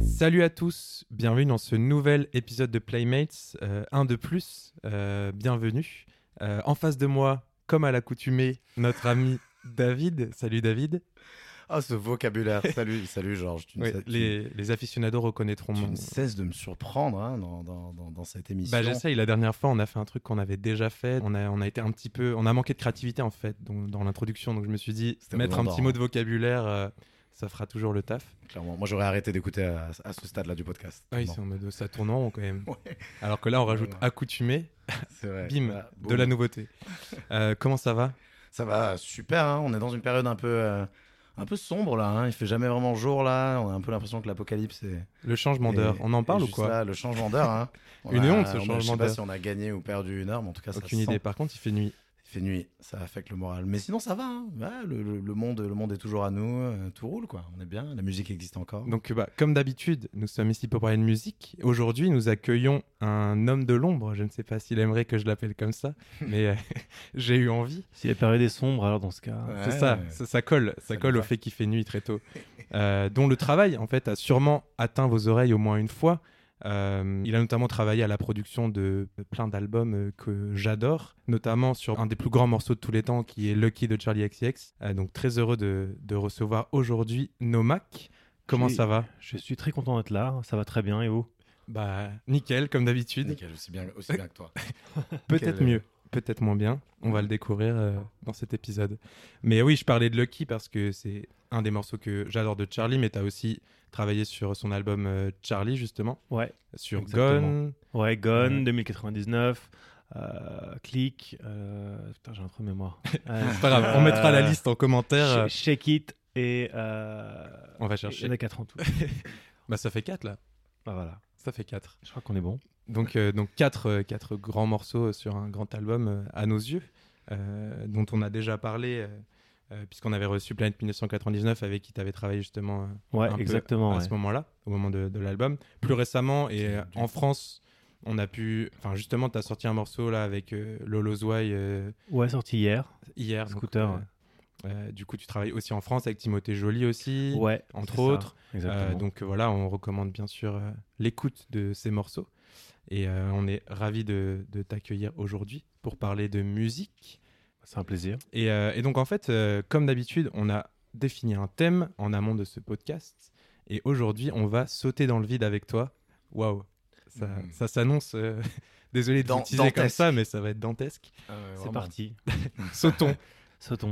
Salut à tous, bienvenue dans ce nouvel épisode de Playmates, euh, un de plus, euh, bienvenue. Euh, en face de moi, comme à l'accoutumée, notre ami David. Salut David. Ah, ce vocabulaire. Salut, salut Georges. Tu- les, les aficionados reconnaîtront tu ne cesses de me surprendre hein, dans, dans- dans- dans cette émission. Bah j'essaye, la dernière fois on a fait un truc qu'on avait déjà fait, on a, on a été un petit peu, on a manqué de créativité en fait dans, dans l'introduction, donc je me suis dit mettre un petit mot de vocabulaire, euh, ça fera toujours le taf. Clairement. Moi, j'aurais arrêté d'écouter à, à ce stade-là du podcast. Ah oui, c'est en mode ça tourne en rond quand même. Ouais, Alors que là on rajoute Ouais. accoutumé, c'est vrai. bim, de la nouveauté. Euh, comment ça va? Ça va super. hein. On est dans une période un peu, euh, un peu sombre là. hein. Il fait jamais vraiment jour là. On a un peu l'impression que l'apocalypse est. Le changement d'heure, on en parle ou quoi là, Le changement d'heure. hein. Une a- honte, ce on a- changement Je sais pas d'heure. si on a gagné ou perdu une heure, mais en tout cas, ça Aucune sent. idée. Par contre, il fait nuit. Il fait nuit, ça affecte le moral. Mais sinon, ça va. hein. Ouais, le, le- le monde, le monde est toujours à nous. euh, tout roule, quoi. On est bien. La musique existe encore. Donc, bah, comme d'habitude, nous sommes ici pour parler de musique. Aujourd'hui, nous accueillons un homme de l'ombre. Je ne sais pas s'il aimerait que je l'appelle comme ça, mais euh, j'ai eu envie. Si la période est sombre, alors dans ce cas. Ouais. C'est ça, ça, ça colle, ça, Ça colle au fait qu'il fait nuit très tôt. Euh, dont le travail, en fait, a sûrement atteint vos oreilles au moins une fois. Euh, il a notamment travaillé à la production de plein d'albums euh, que j'adore, notamment sur un des plus grands morceaux de tous les temps qui est Lucky de Charlie XCX. Euh, donc très heureux de, de recevoir aujourd'hui Nomak. Comment ça va? Je suis très content d'être là, ça va très bien et vous? Bah nickel comme d'habitude. Nickel, aussi bien, aussi bien que toi. Peut-être mieux, peut-être moins bien. On va le découvrir euh, dans cet épisode. Mais oui, je parlais de Lucky parce que c'est un des morceaux que j'adore de Charlie, mais tu as aussi travaillé sur son album euh, Charlie, justement, Ouais. sur Exactement. Gone. Ouais, Gone, Ouais. 2099, euh, Click, euh, putain j'ai un trou de mémoire. Euh, C'est pas grave, on mettra la liste en commentaire. euh, Sh- Shake It et... Euh, On va Il y chercher. en a 4 en tout. Bah ça fait 4 là. bah voilà, Ça fait 4. je crois qu'on est bon. Donc, euh, donc quatre, euh, quatre grands morceaux sur un grand album euh, à nos yeux, euh, dont on a déjà parlé, euh, puisqu'on avait reçu Planet 1999 avec qui tu avais travaillé justement euh, Ouais, un peu exactement. à ouais. ce moment-là, au moment de, de l'album. Plus récemment, et euh, en France, on a pu. Enfin, justement, tu as sorti un morceau là avec euh, Lolo Zouai euh, Ouais, sorti hier. hier. donc, Scooter, euh, euh, du coup, tu travailles aussi en France avec Timothée Joly aussi. Ouais, entre autres. Exactement. Euh, donc voilà, on recommande bien sûr euh, l'écoute de ces morceaux. Et euh, on est ravis de, de t'accueillir aujourd'hui pour parler de musique. C'est un plaisir. Et, euh, et donc en fait, euh, comme d'habitude, on a défini un thème en amont de ce podcast. Et aujourd'hui, on va sauter dans le vide avec toi. Waouh, ça, Mm. ça s'annonce. euh, Désolé de vous comme ça, mais ça va être dantesque. C'est parti. Sautons. Sautons.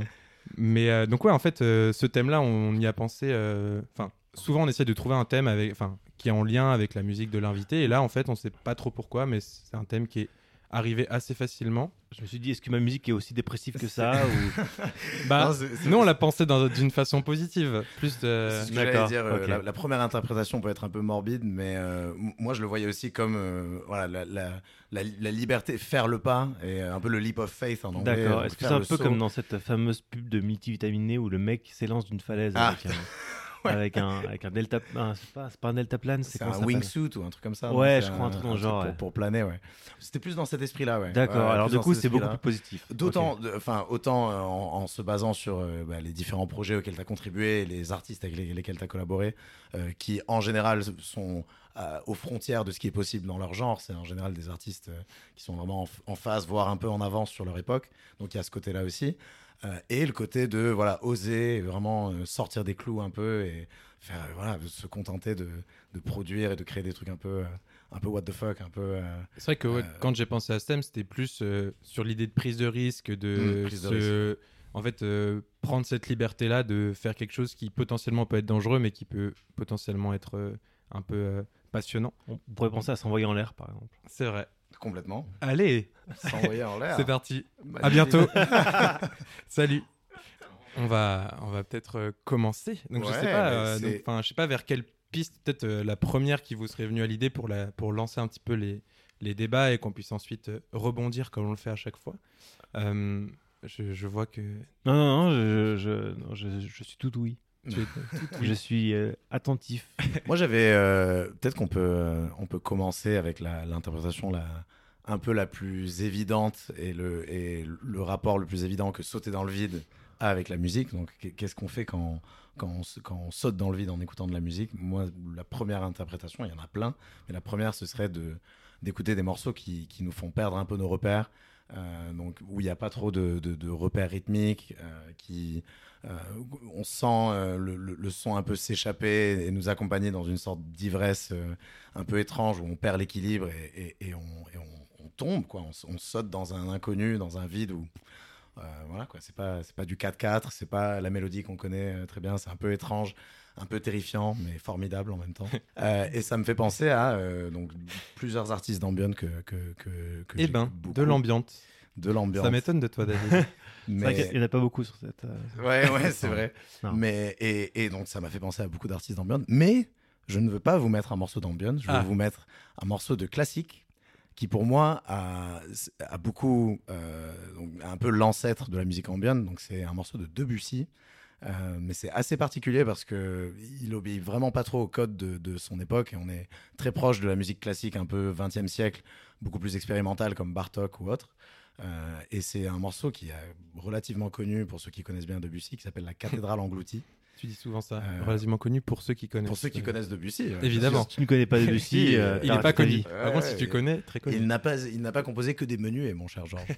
Mais euh, donc ouais, en fait, euh, ce thème-là, on y a pensé. euh, Enfin, souvent, on essaie de trouver un thème avec, enfin, qui est en lien avec la musique de l'invité. Et là, en fait, on sait pas trop pourquoi, mais c'est un thème qui est arrivé assez facilement. Je me suis dit, est-ce que ma musique est aussi dépressive que ça ou... Bah, Non, nous, on l'a pensé d'une façon positive, plus de. Ce que dire. euh, la, la première interprétation peut être un peu morbide, mais euh, moi je le voyais aussi comme euh, voilà, la, la- la- la liberté, faire le pas, et un peu le leap of faith en anglais. D'accord. Est-ce que c'est un peu saut. comme dans cette fameuse pub de multivitaminé où le mec s'élance d'une falaise Ah. avec, un, Ouais. avec un avec un delta ah, c'est pas c'est pas un delta plane c'est un wingsuit ou un truc comme ça. Ouais, je crois, un truc dans le genre, Pour, ouais. pour planer, ouais. C'était plus dans cet esprit-là, ouais. D'accord. Ouais, alors du coup c'est beaucoup plus positif. D'autant, enfin, autant euh, en, en se basant sur euh, bah, les différents projets auxquels tu as contribué, les artistes avec les- lesquels tu as collaboré, euh, qui en général sont aux frontières de ce qui est possible dans leur genre. C'est en général des artistes qui sont vraiment en, en phase, voire un peu en avance sur leur époque. Donc il y a ce côté-là aussi. Euh, et le côté de voilà, oser vraiment euh, sortir des clous un peu et faire, euh, voilà, se contenter de, de produire et de créer des trucs un peu, un peu what the fuck, un peu. euh, C'est vrai que ouais, Euh, quand j'ai pensé à ce thème, c'était plus euh, sur l'idée de prise de risque, de, Mm, prise de se- en fait, euh, prendre cette liberté-là de faire quelque chose qui potentiellement peut être dangereux, mais qui peut potentiellement être euh, un peu euh, passionnant. On pourrait penser à s'envoyer en l'air par exemple. C'est vrai. Complètement. Allez, S'envoyer en l'air. c'est parti. Magnifique. À bientôt. Salut. On va, on va peut-être euh, commencer. Donc je sais pas, euh, donc, je sais pas vers quelle piste, peut-être euh, la première qui vous serait venue à l'idée pour la, pour lancer un petit peu les, les débats et qu'on puisse ensuite euh, rebondir comme on le fait à chaque fois. Euh, je, je vois que Non non non je je, non, je, je suis tout oui. tu es Je suis euh, attentif. Moi, j'avais. euh, Peut-être qu'on peut, euh, on peut commencer avec la- l'interprétation la, un peu la plus évidente et le, et le rapport le plus évident que sauter dans le vide avec la musique. Donc, qu'est- qu'est-ce qu'on fait quand, quand, on, quand on saute dans le vide en écoutant de la musique? Moi, la première interprétation, il y en a plein, mais la première, ce serait de d'écouter des morceaux qui, qui nous font perdre un peu nos repères, donc où il n'y a pas trop de, repères rythmiques, euh, qui euh, on sent euh, le, son un peu s'échapper et nous accompagner dans une sorte d'ivresse euh, un peu étrange où on perd l'équilibre et, on, tombe quoi, on, saute dans un inconnu, dans un vide où euh, voilà quoi, c'est pas c'est pas du 4/4, c'est pas la mélodie qu'on connaît euh, très bien, c'est un peu étrange, un peu terrifiant mais formidable en même temps. Euh, et ça me fait penser à euh, donc plusieurs artistes d'ambiance que que que, que Eh ben, beaucoup. de l'ambiance. de l'ambiance. Ça m'étonne de toi, David. C'est mais vrai qu'il n'y en a pas beaucoup sur cette. euh, Ouais, ouais, c'est vrai. Non. Mais, et, et donc, ça m'a fait penser à beaucoup d'artistes d'ambiance. Mais je ne veux pas vous mettre un morceau d'ambiance. Je veux Ah. vous mettre un morceau de classique qui, pour moi, a, a beaucoup. euh, donc, un peu l'ancêtre de la musique ambiante. Donc, c'est un morceau de Debussy. Euh, mais c'est assez particulier parce que il obéit vraiment pas trop au code de, son époque et on est très proche de la musique classique un peu 20e siècle, beaucoup plus expérimentale comme Bartok ou autre. Euh, et c'est un morceau qui est relativement connu pour ceux qui connaissent bien Debussy, qui s'appelle La cathédrale engloutie. Tu dis souvent ça. Euh, Relativement connu pour ceux qui connaissent. Pour ceux qui euh, connaissent Debussy. euh, Évidemment. Si tu ne connais pas Debussy, Si, euh, Il n'est pas raté ta connu. Par Ouais, contre, si tu connais, très connu. Il n'a pas, il n'a pas composé que des menuets, mon cher Georges.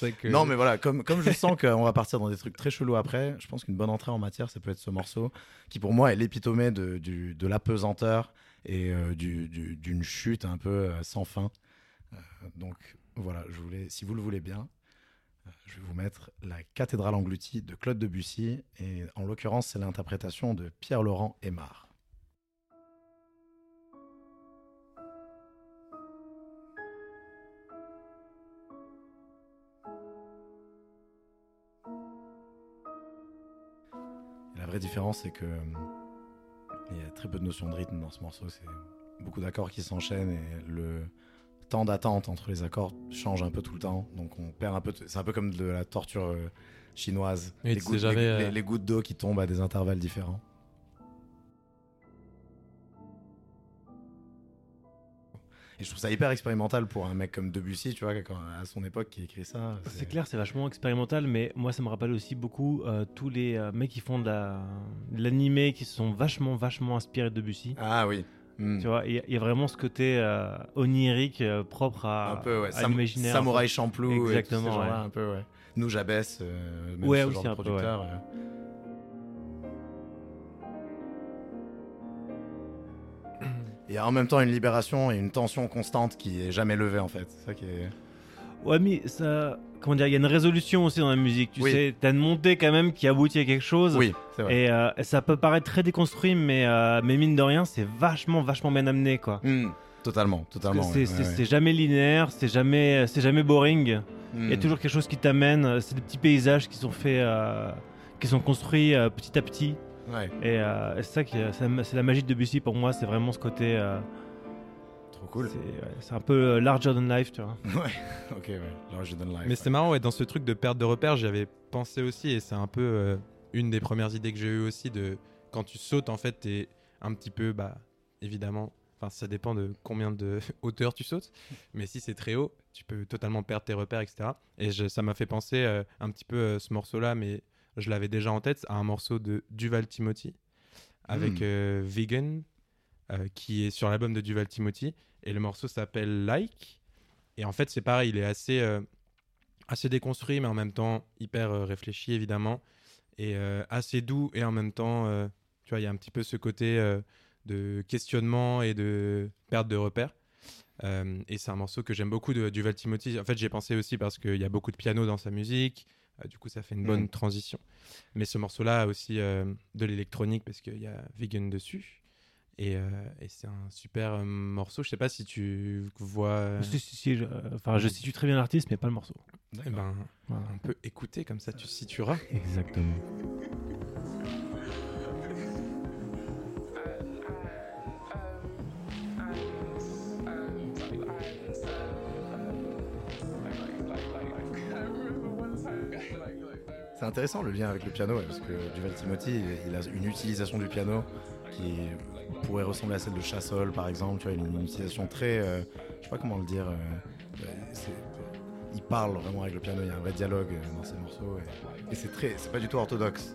Que- Non, mais voilà, comme, comme je sens qu'on va partir dans des trucs très chelous après, je pense qu'une bonne entrée en matière, ça peut être ce morceau, qui pour moi est l'épitomée de, du- de l'apesanteur et euh, du- du- d'une chute un peu euh, sans fin. Euh, donc voilà, je voulais, si vous le voulez bien, euh, je vais vous mettre la cathédrale engloutie de Claude Debussy, et en l'occurrence, c'est l'interprétation de Pierre-Laurent Aymar. La vraie différence, c'est que euh, il y a très peu de notions de rythme dans ce morceau. C'est beaucoup d'accords qui s'enchaînent et le temps d'attente entre les accords change un peu tout le temps. Donc on perd un peu. de- C'est un peu comme de la torture euh, chinoise. Oui, les, tu sais gouttes, jamais, les- euh, les- les gouttes d'eau qui tombent à des intervalles différents. Et je trouve ça hyper expérimental pour un mec comme Debussy, tu vois, quand- à son époque qui écrit ça. C'est clair, c'est vachement expérimental, mais moi ça me rappelle aussi beaucoup euh, tous les euh, mecs qui font de la- de l'animé qui se sont vachement, vachement inspirés de Debussy. Ah oui. Hmm. Tu vois, il y, y a vraiment ce côté euh, onirique euh, propre à, un peu, ouais. à Sam- l'imaginaire. Samouraï Champloo. et tous ces Exactement, gens-là, ouais. un peu, ouais. Nous, j'abaisse. euh, même Ouais, ce aussi genre de peu, producteur. Il y a en même temps une libération et une tension constante qui est jamais levée en fait. C'est ça qui est. Ouais, mais ça. Comment dire, il y a une résolution aussi dans la musique. Tu Oui. sais, t'as une montée quand même qui aboutit à quelque chose. Oui, c'est vrai. Et euh, ça peut paraître très déconstruit, mais, euh, mais mine de rien, c'est vachement, vachement bien amené, quoi. Hmm, Totalement, totalement. c'est ouais, ouais, jamais linéaire, c'est jamais, c'est jamais boring. Il y a Hmm. toujours quelque chose qui t'amène. C'est des petits paysages qui sont faits, euh, qui sont construits euh, petit à petit. Ouais, Et euh, c'est ça qui, c'est la- c'est la magie de Debussy pour moi. C'est vraiment ce côté. Trop cool. c'est ouais, un peu euh, larger than life, tu vois. Ouais, ok, ouais. Je donne live. Mais c'est marrant, ouais, dans ce truc de perte de repères, j'y avais pensé aussi, et c'est un peu euh, une des premières idées que j'ai eues aussi, de quand tu sautes, en fait, t'es un petit peu, bah, évidemment, enfin, ça dépend de combien de hauteur tu sautes, mais si c'est très haut, tu peux totalement perdre tes repères, etc. Et je- ça m'a fait penser euh, un petit peu euh, ce morceau-là, mais je l'avais déjà en tête, à un morceau de Duval Timothy, avec Mm. euh, Vegan, euh, qui est sur l'album de Duval Timothy, et le morceau s'appelle Like. Et en fait, c'est pareil, il est assez, euh, assez déconstruit, mais en même temps hyper euh, réfléchi, évidemment. Et euh, assez doux, et en même temps, tu vois, il y a un petit peu ce côté de questionnement et de perte de repères. Et c'est un morceau que j'aime beaucoup de Duval Timothy. En fait, j'ai pensé aussi parce qu'il y a beaucoup de piano dans sa musique. Du coup, ça fait une bonne Mm. transition. Mais ce morceau-là a aussi de l'électronique parce qu'il y a Vegan dessus. Et, euh, et c'est un super euh, morceau. Je sais pas si tu vois. euh, Si, si, si, je, enfin, je situe très bien l'artiste, mais pas le morceau. eh ben, Voilà. on peut écouter comme ça, tu situeras. Exactement. C'est intéressant le lien avec le piano, parce que Duval Timothy, il a une utilisation du piano qui pourrait ressembler à celle de Chassol, par exemple. Tu vois, une, une utilisation très, euh, je sais pas comment le dire, euh, euh, il parle vraiment avec le piano, il y a un vrai dialogue euh, dans ces morceaux. Et, et c'est très, c'est pas du tout orthodoxe,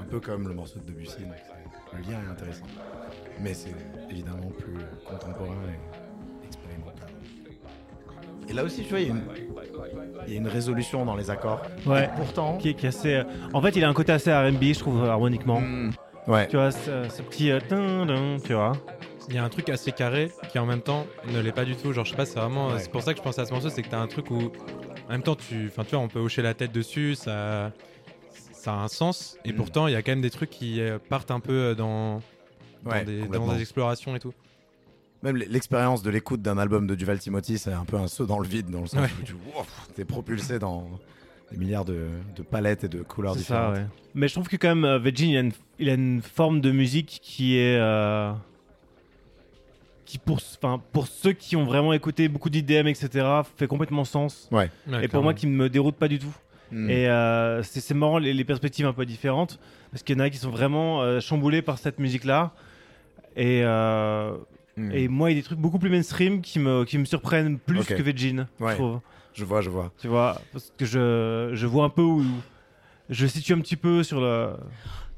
un peu comme le morceau de Debussy. donc le lien est intéressant, mais c'est évidemment plus contemporain et expérimental. Et là aussi, tu vois, il y a une, il y a une résolution dans les accords. Ouais. Et pourtant, Qui, est- qui est assez. En fait, il a un côté assez R&B, je trouve, harmoniquement. Hmm. Ouais, Tu vois, ce, ce petit. euh, tin, tin, tu vois. Il y a un truc assez carré qui en même temps ne l'est pas du tout. Genre, je sais pas, c'est vraiment. Ouais. C'est pour ça que je pense à ce morceau, c'est que t'as un truc où. En même temps, tu, enfin, tu vois, on peut hocher la tête dessus, ça, ça a un sens. Et Mm. pourtant, il y a quand même des trucs qui euh, partent un peu euh, dans, dans, ouais, des, dans complètement. des explorations et tout. Même l- l'expérience de l'écoute d'un album de Duval Timothy, c'est un peu un saut dans le vide, dans le sens Ouais. où tu es propulsé dans des milliards de, de palettes et de couleurs ça, différentes. ouais. Mais je trouve que quand même, euh, Veggie, il a une, il a une forme de musique qui est. euh, qui, pour, enfin, pour ceux qui ont vraiment écouté beaucoup d'IDM, etc., fait complètement sens. Ouais, et pour moi, qui me déroute pas du tout. Hmm. Et euh, c'est marrant, les, les perspectives un peu différentes. Parce qu'il y en a qui sont vraiment euh, chamboulés par cette musique-là. Et, euh, Hmm. et moi, il y a des trucs beaucoup plus mainstream qui me, qui me surprennent plus que Veggie, Ouais. je trouve. Je vois, je vois. Tu vois, parce que je, je vois un peu où. Je situe un petit peu sur,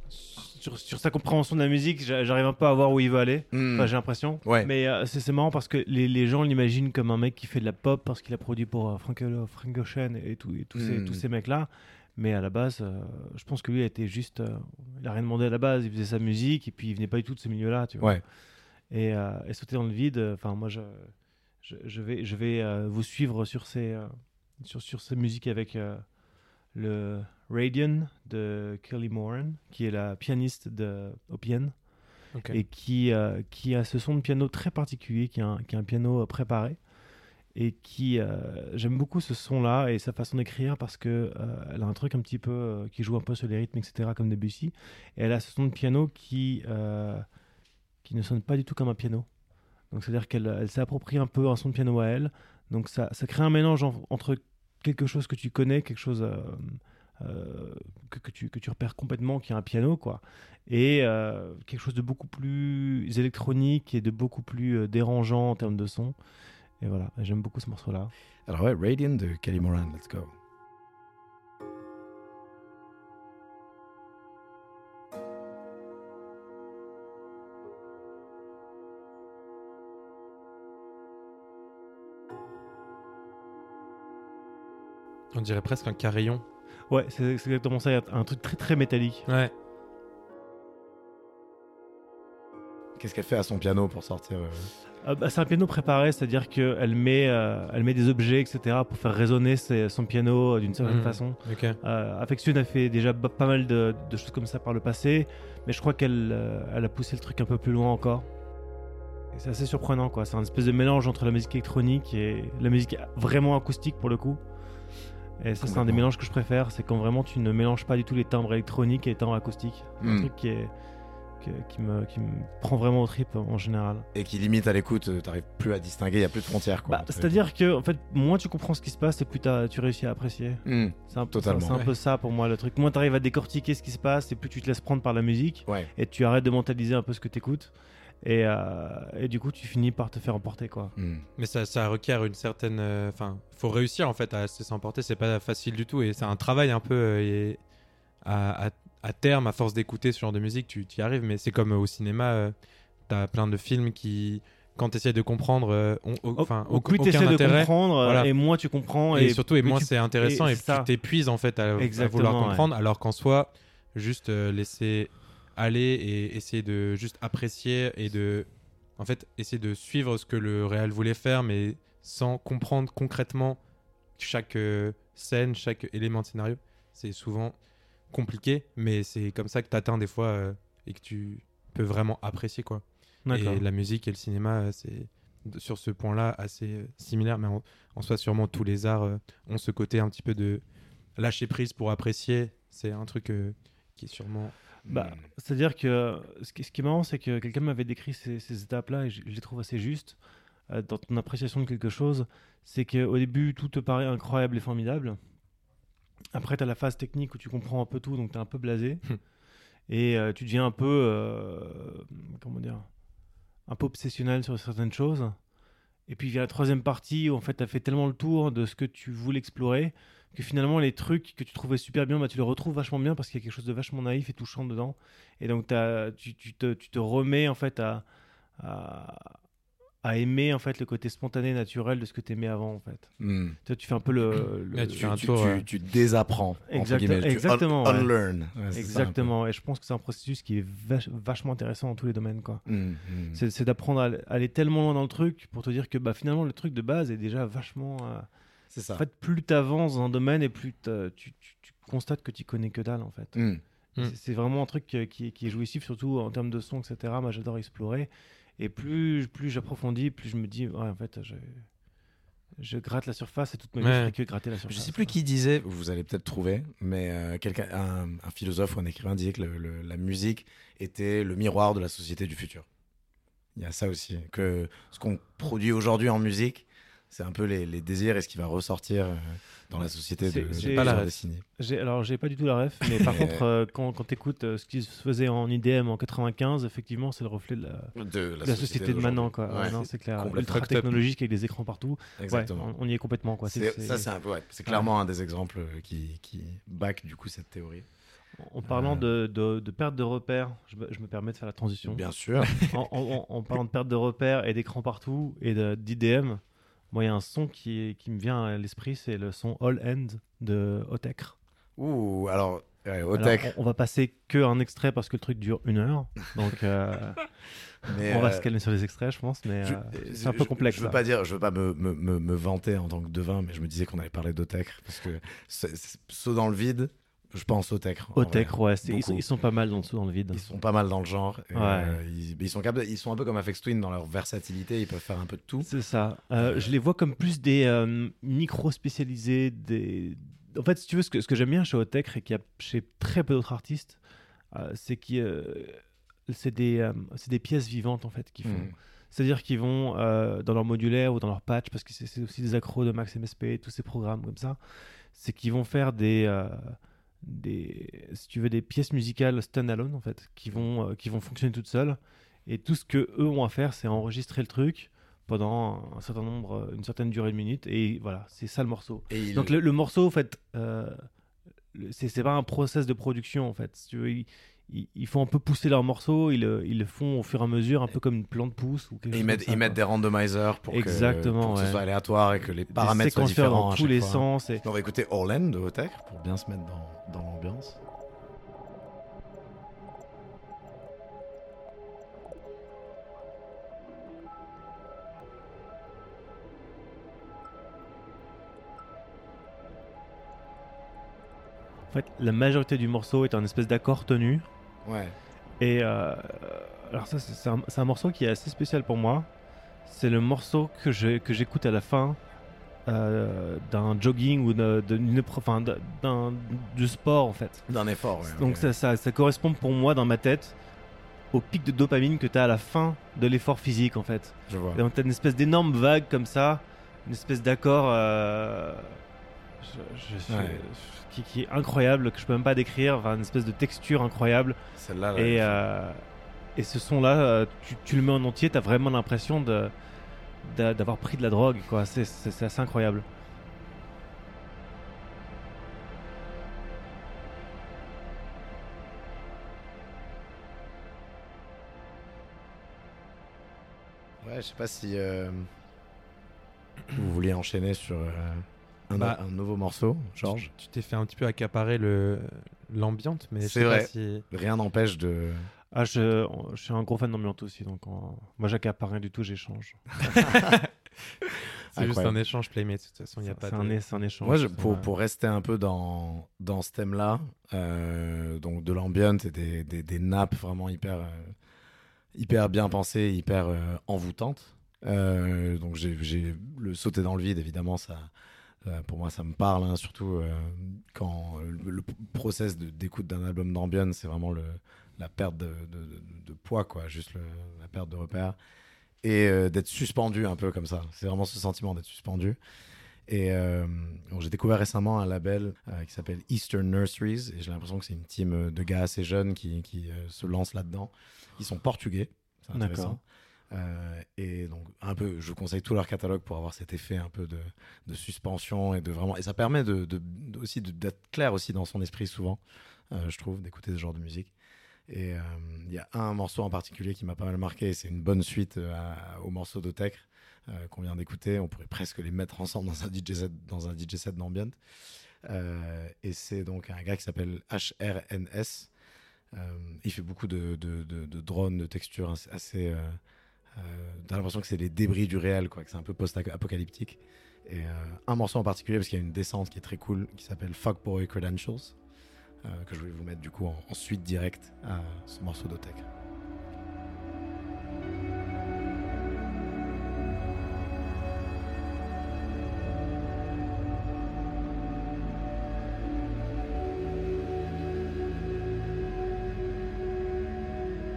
sur, sur sa compréhension de la musique. j'a- J'arrive un peu à voir où il veut aller. Hmm. Enfin, j'ai l'impression. Ouais. Mais euh, c'est marrant parce que les, les gens l'imaginent comme un mec qui fait de la pop parce qu'il a produit pour euh, Frank, euh, Frank Ocean et, tout, et tous, ces, Mm. tous ces mecs-là. Mais à la base, euh, je pense que lui a été juste. euh, il a rien demandé à la base. Il faisait sa musique et puis il venait pas du tout de ce milieu-là. Tu vois. Ouais. Et, et sauter dans le vide. Enfin, moi, je, je, je vais, je vais euh, vous suivre sur ces, euh, sur, sur ces musiques avec euh, le Radian de Kelly Moran, qui est la pianiste de Ok. et qui, euh, qui a ce son de piano très particulier, qui est un, qui est un piano préparé. Et qui. J'aime beaucoup ce son-là et sa façon d'écrire parce que elle a un truc un petit peu. qui joue un peu sur les rythmes, etc., comme Debussy. Et elle a ce son de piano qui. qui ne sonne pas du tout comme un piano. Donc c'est-à-dire qu'elle elle s'est approprié un peu un son de piano à elle. Donc ça, crée un mélange en- entre quelque chose que tu connais, quelque chose euh, euh, que, tu, repères complètement, qui est un piano, quoi, et euh, quelque chose de beaucoup plus électronique et de beaucoup plus dérangeant en termes de son. Et voilà, j'aime beaucoup ce morceau-là. Alors ouais, Radiant de Kelly Moran, let's go. On dirait presque un carillon. Ouais, c'est exactement ça, il y a un truc très très métallique. Ouais. Qu'est-ce qu'elle fait à son piano pour sortir euh, Euh, bah, c'est un piano préparé, c'est-à-dire qu'elle met, euh, elle met des objets, etc., pour faire résonner ses- son piano euh, d'une certaine Mhm. façon. Ok. Euh, Affection a fait déjà pas mal de, de choses comme ça par le passé, mais je crois qu'elle euh, elle a poussé le truc un peu plus loin encore. C'est assez surprenant, quoi. C'est un espèce de mélange entre la musique électronique et la musique vraiment acoustique pour le coup. Et ça, c'est un des mélanges que je préfère, c'est quand vraiment tu ne mélanges pas du tout les timbres électroniques et les timbres acoustiques. C'est un Hmm. truc qui, est, qui, me, qui me prend vraiment au trip en général. et qui limite à l'écoute, euh, t'arrives plus à distinguer, il y a plus de frontières quoi. Bah, C'est-à-dire que, en fait, moins tu comprends ce qui se passe et plus tu réussis à apprécier. Hmm. C'est un, Totalement. c'est un peu ça pour moi le truc. Moins tu arrives à décortiquer ce qui se passe et plus tu te laisses prendre par la musique Ouais. et tu arrêtes de mentaliser un peu ce que tu écoutes. Et, euh, et du coup, tu finis par te faire emporter. quoi. Hmm. Mais ça, ça requiert une certaine. euh, Enfin, faut réussir en fait à se laisser emporter. C'est pas facile du tout et c'est un travail un peu. euh, et à, à- à terme, à force d'écouter ce genre de musique, tu y arrives. Mais c'est comme euh, au cinéma, euh, t'as plein de films qui, quand tu essaies de comprendre, euh, ont, au- enfin, Au au- plus tu essaies de comprendre, Voilà. et moins tu comprends. Et, Et, surtout, et moins tu- c'est intéressant et tu t'épuises en fait à, vouloir ouais. comprendre, alors qu'en soi, juste euh, laisser aller et essayer de juste apprécier et de, en fait, essayer de suivre ce que le réel voulait faire, mais sans comprendre concrètement chaque euh, scène, chaque élément de scénario. C'est souvent compliqué, mais c'est comme ça que tu atteins des fois euh, et que tu peux vraiment apprécier quoi. Et la musique et le cinéma, euh, c'est sur ce point-là assez euh, similaire, mais en, en soi, sûrement tous les arts euh, ont ce côté un petit peu de lâcher prise pour apprécier. C'est un truc qui est sûrement. Bah, Hmm. C'est-à-dire que ce qui, ce qui est marrant, c'est que quelqu'un m'avait décrit ces, ces étapes-là et je, je les trouve assez justes euh, dans ton appréciation de quelque chose. C'est qu'au début, tout te paraît incroyable et formidable. Après, tu as la phase technique où tu comprends un peu tout, donc tu es un peu blasé. Hmm. et euh, tu deviens un peu. euh, comment dire Un peu obsessionnel sur certaines choses. Et puis vient la troisième partie où en fait tu as fait tellement le tour de ce que tu voulais explorer que finalement les trucs que tu trouvais super bien, bah, tu les retrouves vachement bien parce qu'il y a quelque chose de vachement naïf et touchant dedans. Et donc tu, tu te, tu te remets en fait à, à, à aimer en fait le côté spontané, naturel de ce que tu aimais avant en fait. Hmm. Tu, vois, tu fais un peu le... tu Tu, fais un tu- tour, tu- ouais. tu désapprends. Exact- exactement, un- ouais. Unlearn. Ouais. Exactement. Et je pense que c'est un processus qui est vach- vachement intéressant dans tous les domaines quoi. Hmm, hmm. C'est d'apprendre à aller- aller tellement loin dans le truc pour te dire que bah, finalement le truc de base est déjà vachement... euh, C'est ça. En fait, plus tu avances dans un domaine et plus tu, tu- tu constates que tu connais que dalle en fait. Hmm. Mm. C'est- vraiment un truc euh, qui, qui est jouissif, surtout en termes de son, etc. Moi, j'adore explorer. Et plus, plus j'approfondis, plus je me dis, ouais, en fait, je, je gratte la surface et toute ma vie, Ouais. je que gratter la surface. Je sais plus qui disait, vous allez peut-être trouver, mais euh, quelqu'un, un, un philosophe ou un écrivain disait que le- le- la musique était le miroir de la société du futur. Il y a ça aussi, que ce qu'on produit aujourd'hui en musique, c'est un peu les, les désirs et ce qui va ressortir euh, dans la société de, Pas la. J'ai- Alors, j'ai pas du tout la ref, mais par contre, euh, quand, quand tu écoutes ce qui se faisait en IDM en 95, effectivement, c'est le reflet de la, De de la société de maintenant. Quoi. Ouais, c'est clair. Ultra technologique avec des écrans partout. exactement. Ouais, on, on y est complètement. Quoi. C'est- Ça, c'est- un peu, ouais, c'est clairement un des exemples euh, qui, qui back du coup cette théorie. En parlant Euh. de, de, de perte de repères, je me, je me permets de faire la transition. Bien sûr. en, en- en parlant de perte de repères et d'écran partout et d'IDM, moi, il y a un son qui, qui me vient à l'esprit, c'est le son All End de Otech. Ouh, alors, ouais, Alors, Otech, on, on va passer que un extrait parce que le truc dure une heure. Donc, euh, mais, on va euh, se calmer sur les extraits, je pense. Mais Je- euh, c'est un peu je- complexe. Je veux ça. pas dire, je veux pas me, me, me, me vanter en tant que devin, mais je me disais qu'on allait parler d'Otech parce que saut dans le vide, je pense Otech. en Otech, vrai. ouais, ils, sont, ils sont pas mal dans, dessous dans le vide. Ils sont pas mal dans le genre. Ouais. euh, ils, ils sont capables, ils sont un peu comme Afex Twin dans leur versatilité. Ils peuvent faire un peu de tout. C'est ça. Euh, je les vois comme plus des euh, micro-spécialisés. Des... En fait, si tu veux, ce que, ce que j'aime bien chez Otech et qu'il y a chez très peu d'autres artistes, euh, c'est que c'est des, des pièces vivantes en fait qu'ils font. Mm. C'est-à-dire qu'ils vont euh, dans leur modulaire ou dans leur patch, parce que c'est c'est aussi des accros de Max MSP, tous ces programmes comme ça, c'est qu'ils vont faire des, euh, des, si tu veux, des pièces musicales standalone en fait, qui vont, euh, qui vont fonctionner toutes seules. Et tout ce que eux ont à faire, c'est enregistrer le truc pendant un certain nombre, une certaine durée de minutes, et voilà, c'est ça le morceau. Et Donc le, le morceau, en fait, euh, c'est c'est pas un process de production, en fait. Si tu veux, ils, ils- ils font un peu pousser leur morceau, ils le, ils le font au fur et à mesure, un peu comme une plante pousse ou quelque ils chose mettent, comme ça, ils mettent des randomizers pour, Exactement, que, pour que ce soit aléatoire et que les paramètres soient différents. dans à tous les fois. sens. Et... On va écouter Orlen de Otech pour bien se mettre dans, dans l'ambiance. En fait, la majorité du morceau est un espèce d'accord tenu. Ouais. Et euh, alors ça, c'est un, morceau qui est assez spécial pour moi. C'est le morceau que je- que j'écoute à la fin euh, d'un jogging ou d'une enfin, d'un- du sport en fait. D'un effort. ouais, Donc ça, ça, ça correspond pour moi dans ma tête au pic de dopamine que tu as à la fin de l'effort physique en fait. Je vois. Et donc tu as une espèce d'énorme vague comme ça, une espèce d'accord euh, je- je suis- Ouais. qui, qui est incroyable, que je peux même pas décrire, enfin, une espèce de texture incroyable. Celle-là, Et, euh, et ce son-là, euh, tu, tu le mets en entier, tu as vraiment l'impression de d'a- d'avoir pris de la drogue, quoi. C'est- C'est c'est assez incroyable. Ouais, je sais pas si euh, vous vouliez enchaîner sur euh, un, Bah, un nouveau morceau, Georges. Tu t'es fait un petit peu accaparer le l'ambiance, mais C'est vrai. pas si. Rien n'empêche de. Ah, je, je suis un gros fan d'ambiance aussi, donc moi j'accapare rien du tout, j'échange. C'est juste un échange playmate. De toute façon, il n'y a pas C'est de. un, un échange. Moi, je- c'est pour, pour rester un peu dans, dans ce thème-là, euh, donc de l'ambient et des, des, des nappes vraiment hyper, euh, hyper bien pensées, hyper euh, envoûtantes. Euh, donc j'ai j'ai le sauter dans le vide, évidemment, ça, euh, pour moi, ça me parle, hein, surtout euh, quand euh, le, le process d'écoute d'un album d'ambient, c'est vraiment la perte de, poids, quoi, juste la perte de repère. Et d'être suspendu un peu comme ça. C'est vraiment ce sentiment d'être suspendu. Et j'ai découvert récemment un label qui s'appelle Eastern Nurseries. Et j'ai l'impression que c'est une team de gars assez jeunes qui, qui, se lancent là-dedans. Ils sont portugais. C'est intéressant. Euh, et donc, un peu, je vous conseille tout leur catalogue pour avoir cet effet un peu de, suspension et de vraiment. Et ça permet de, aussi d'être clair aussi dans son esprit souvent, euh, je trouve, d'écouter ce genre de musique. Et euh, il y a un morceau en particulier qui m'a pas mal marqué. C'est une bonne suite à- au morceau d'Otech qu'on vient d'écouter. On pourrait presque les mettre ensemble dans un DJ set, dans un DJ set d'ambient. Et c'est donc un gars qui s'appelle HRNS. Il fait beaucoup de, drones, de textures assez. T'as l'impression que c'est les débris du réel, quoi, que c'est un peu post-apocalyptique. Et euh, un morceau en particulier, parce qu'il y a une descente qui est très cool, qui s'appelle Fuckboy Credentials, euh, que je vais vous mettre du coup en, en suite directe à ce morceau d'Otech.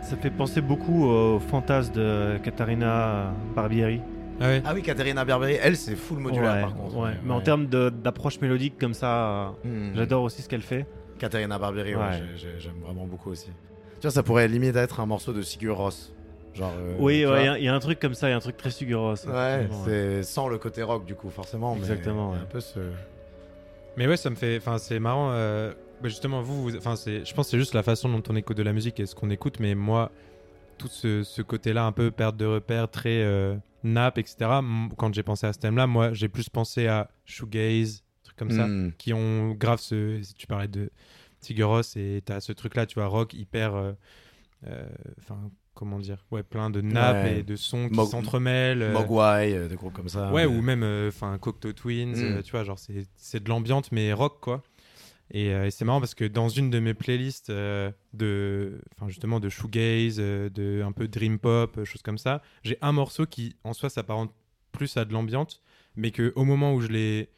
Ça fait penser beaucoup au fantasme de Katharina Barbieri. Ah ouais. Ah oui, Katerina Berberi, elle, c'est full modulaire Ouais, par contre. ouais. Mais en termes d'approche mélodique comme ça, Hmm. j'adore aussi ce qu'elle fait. Katerina Barbieri, ouais, Ouais. j'ai- j'ai- j'aime vraiment beaucoup aussi. Tu vois, ça pourrait limite être un morceau de Sigur Ross. Genre, euh, oui, ouais, il y a- il y, a un truc comme ça, il y a un truc très Suguros. Ouais, c'est sans le côté rock du coup, forcément. mais Exactement, a ouais. Un peu ce. Mais ouais, ça me fait. Enfin, c'est marrant. euh, bah, justement, vous, vous- enfin, c'est. Je pense que c'est juste la façon dont on écoute de la musique et ce qu'on écoute. Mais moi, tout ce, ce côté-là, un peu perte de repères, très euh, nappe, etc. Quand j'ai pensé à ce thème-là, moi, j'ai plus pensé à shoegaze, trucs comme ça, Hmm. qui ont grave ce. Tu parlais de Sigur et t'as ce truc-là, tu vois, rock hyper. euh, euh, Enfin, comment dire Ouais, plein de nappes Ouais. et de sons qui Mog- s'entremêlent. euh, Mogwai, euh, des groupes comme ça. Ouais, mais- ou même, euh, enfin, Cocteau Twins, Mm. euh, tu vois, genre, c'est c'est de l'ambiante, mais rock, quoi. Et, euh, et c'est marrant parce que dans une de mes playlists euh, de, enfin, justement, de shoegaze, euh, de un peu dream pop, choses comme ça, j'ai un morceau qui, en soi, s'apparente plus à de l'ambiante, mais que au moment où je l'ai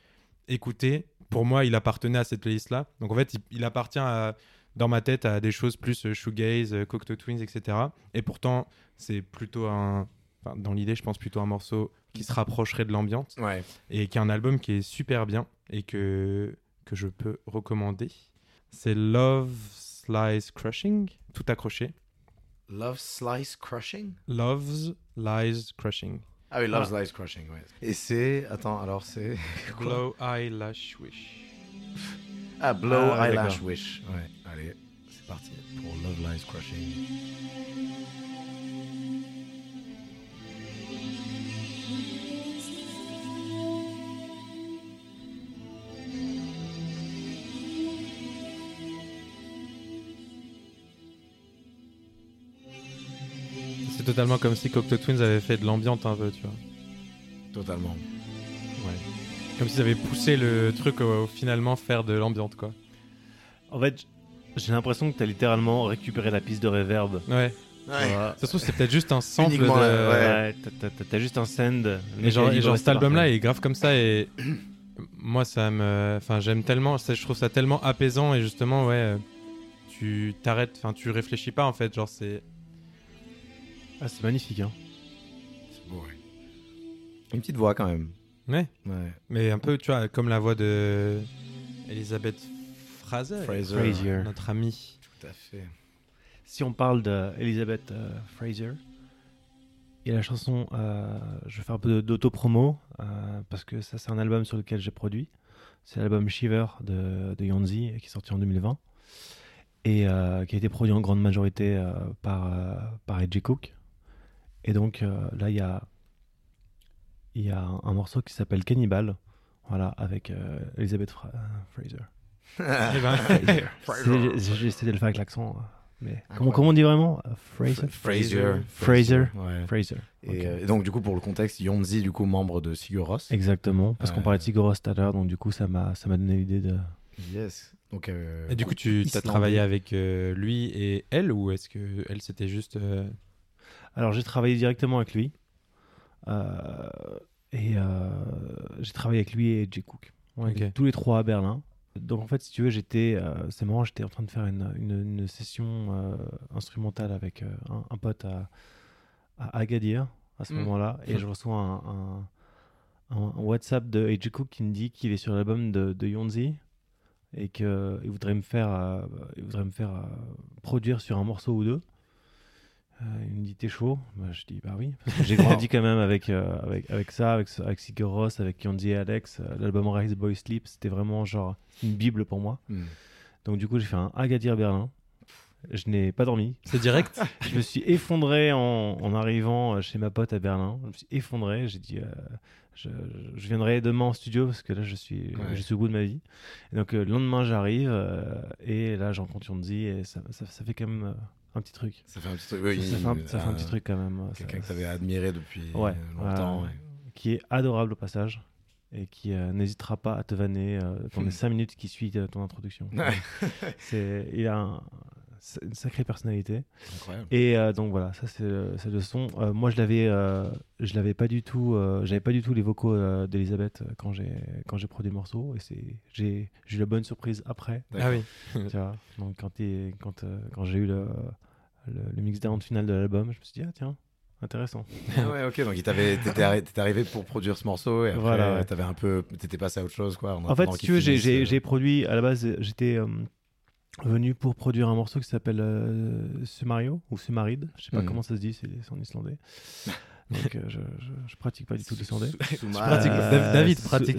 écouté, pour moi, il appartenait à cette playlist-là. Donc, en fait, il, il appartient à, dans ma tête à des choses plus shoegaze, Cocteau Twins, etc. Et pourtant, c'est plutôt un, enfin, dans l'idée, je pense plutôt un morceau qui se rapprocherait de l'ambiance Ouais. et qui est un album qui est super bien et que, que je peux recommander. C'est Love Lies Crushing, tout accroché. Love Slice Crushing? Love's Lies Crushing. Ah oui, Love Slice Crushing, ouais. Et c'est. Attends, alors c'est. Blow Eyelash Wish. Ah, Blow Ah, Eyelash d'accord. Wish. Ouais, allez, c'est parti pour Love Lies Crushing. Totalement comme si Cocteau Twins avait fait de l'ambiance un peu, tu vois. Totalement. Ouais. Comme s'ils avaient poussé le truc au, au finalement faire de l'ambiance, quoi. En fait, j'ai l'impression que tu as littéralement récupéré la piste de reverb. Ouais. Ouais. Ça se trouve, c'est peut-être juste un sample de... ouais. Ouais, t'as- t'as- t'as juste un send. Et genre, et genre cet album-là parfait. est grave comme ça et moi ça me, enfin j'aime tellement, je trouve ça tellement apaisant et justement ouais, euh, tu t'arrêtes, enfin tu réfléchis pas en fait, genre c'est, Ah, c'est magnifique. Hein. C'est beau, ouais. Une petite voix quand même. ouais, Ouais. mais un peu tu vois comme la voix de Elisabeth Fraser, Fraser. Notre amie. Tout à fait. Si on parle d'Elizabeth euh, Fraser, il y a la chanson, euh, je vais faire un peu d'auto-promo, euh, parce que ça c'est un album sur lequel j'ai produit. C'est l'album Shiver de, de Yanzi, qui est sorti en 2020, et euh, qui a été produit en grande majorité euh, par, euh, par AJ Cook. Et donc euh, là, il y a, il y a un, un morceau qui s'appelle Cannibal, voilà, avec euh, Elizabeth Fra- euh, Fraser. Eh ben, C'est- J'ai essayé de le faire avec l'accent. euh, Mais comment, comment on dit vraiment Euh, Fraser? Fraser. Fraser. Ouais. Fraser. Et, euh, donc, du coup, pour le contexte, Yonzi, du coup, membre de Sigur Rós. Exactement, parce qu'on parlait de Sigur Rós tout à l'heure, donc du coup ça m'a ça m'a donné l'idée de. Yes. Donc, euh, et du coup tu as travaillé avec euh, lui et elle ou est-ce que elle c'était juste, euh, Alors j'ai travaillé directement avec lui. Euh, et euh, j'ai travaillé avec lui et Jay Cook. On était Ok. tous les trois à Berlin. Donc en fait, si tu veux, j'étais, euh, c'est marrant, j'étais en train de faire une, une- une session instrumentale avec un, un pote à, à Agadir à ce Mm. moment-là, et je reçois un, un- un- un WhatsApp de AJ Cook qui me dit qu'il est sur l'album de, de Yonzi et qu'il voudrait me faire, il voudrait me faire produire sur un morceau ou deux. Euh, il me dit T'es chaud? Bah, Je dis Bah oui. J'ai grandi quand même avec, euh, avec, avec ça, avec, avec Sigur Rós, avec Yonzi et Alex. Euh, L'album Rise Boy Sleep, c'était vraiment genre une bible pour moi. Hmm. Donc du coup, j'ai fait un Agadir Berlin. Je n'ai pas dormi. C'est direct? Je me suis effondré en, en arrivant chez ma pote à Berlin. Je me suis effondré. J'ai dit, euh, je, je viendrai demain en studio parce que là, je suis, Ouais. je suis au bout de ma vie. Et donc, euh, le lendemain, j'arrive euh, et là, j'en rencontre Yonzi et ça, ça, ça fait quand même un petit truc. Ça fait un petit truc. oui, ça, fait un, ça fait un euh, petit truc quand même. Quelqu'un que tu avais admiré depuis Ouais, longtemps. ouais. qui est adorable au passage et qui euh, n'hésitera pas à te vanner euh, dans les 5 minutes qui suivent ton introduction. C'est, il a un- une sacrée personnalité. Incroyable. Et euh, donc voilà, ça c'est le son. Euh, moi je l'avais, euh, je l'avais pas du tout, j'avais pas du tout les vocaux d'Elisabeth quand j'ai quand j'ai produit le morceau et c'est j'ai eu la bonne surprise après. Ah oui. tu vois. Donc quand quand quand j'ai eu le le, le mix down final de l'album, je me suis dit ah tiens intéressant. Ah ouais, ok, donc t'étais arri- arrivé pour produire ce morceau et après Voilà, ouais. t'avais un peu, t'étais passé à autre chose quoi. En fait, si tu veux, j'ai- euh, j'ai produit à la base, j'étais euh, venu pour produire un morceau qui s'appelle euh, Sumario ou Sumaride, je sais pas Mhm. comment ça se dit, c'est en islandais. Donc euh, je, je, je pratique pas du tout l'islandais. David pratique.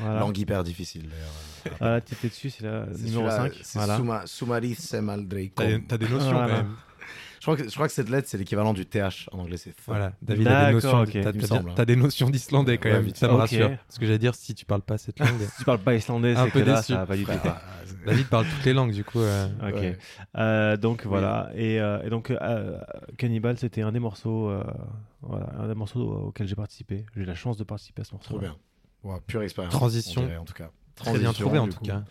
Voilà. Langue hyper difficile d'ailleurs. Voilà, tu étais dessus, c'est la C'est numéro celui-là, 5. C'est Voilà. Suma- Sumaris Semaldreikom. T'as des, notions Voilà. quand même. Je crois, que, je crois que cette lettre c'est l'équivalent du TH en anglais, c'est. Voilà, David a des notions. ok. T'as, Il me t'as- semble, hein. des notions d'islandais quand Ouais, même. Ça me fait. rassure. Ok. Ce que j'allais dire, si tu parles pas cette langue, Si tu parles pas islandais, Un c'est peu que là, déçu. ça va pas du tout. David parle toutes les langues du coup. euh, Ok. Ouais. Euh, donc voilà. Et, euh, et donc euh, Cannibal, c'était un des morceaux, euh, voilà, un des morceaux auxquels j'ai participé. J'ai eu la chance de participer à ce morceau. Trop bien. Pure expérience. Transition. dirait, en tout cas. très bien Transition, trouvé en tout coup. cas.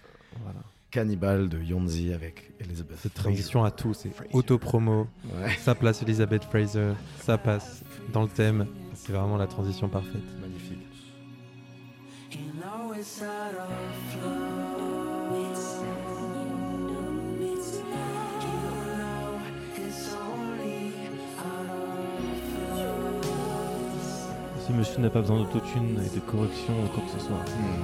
Voilà. Cannibal de Yonzi avec Elizabeth. Cette transition à tout, c'est auto-promo, Ouais, ça place Elizabeth Fraser, ça passe dans le thème. C'est vraiment la transition parfaite. magnifique. Ce monsieur n'a pas besoin d'autotune et de correction ou quoi que ce soit. Hmm.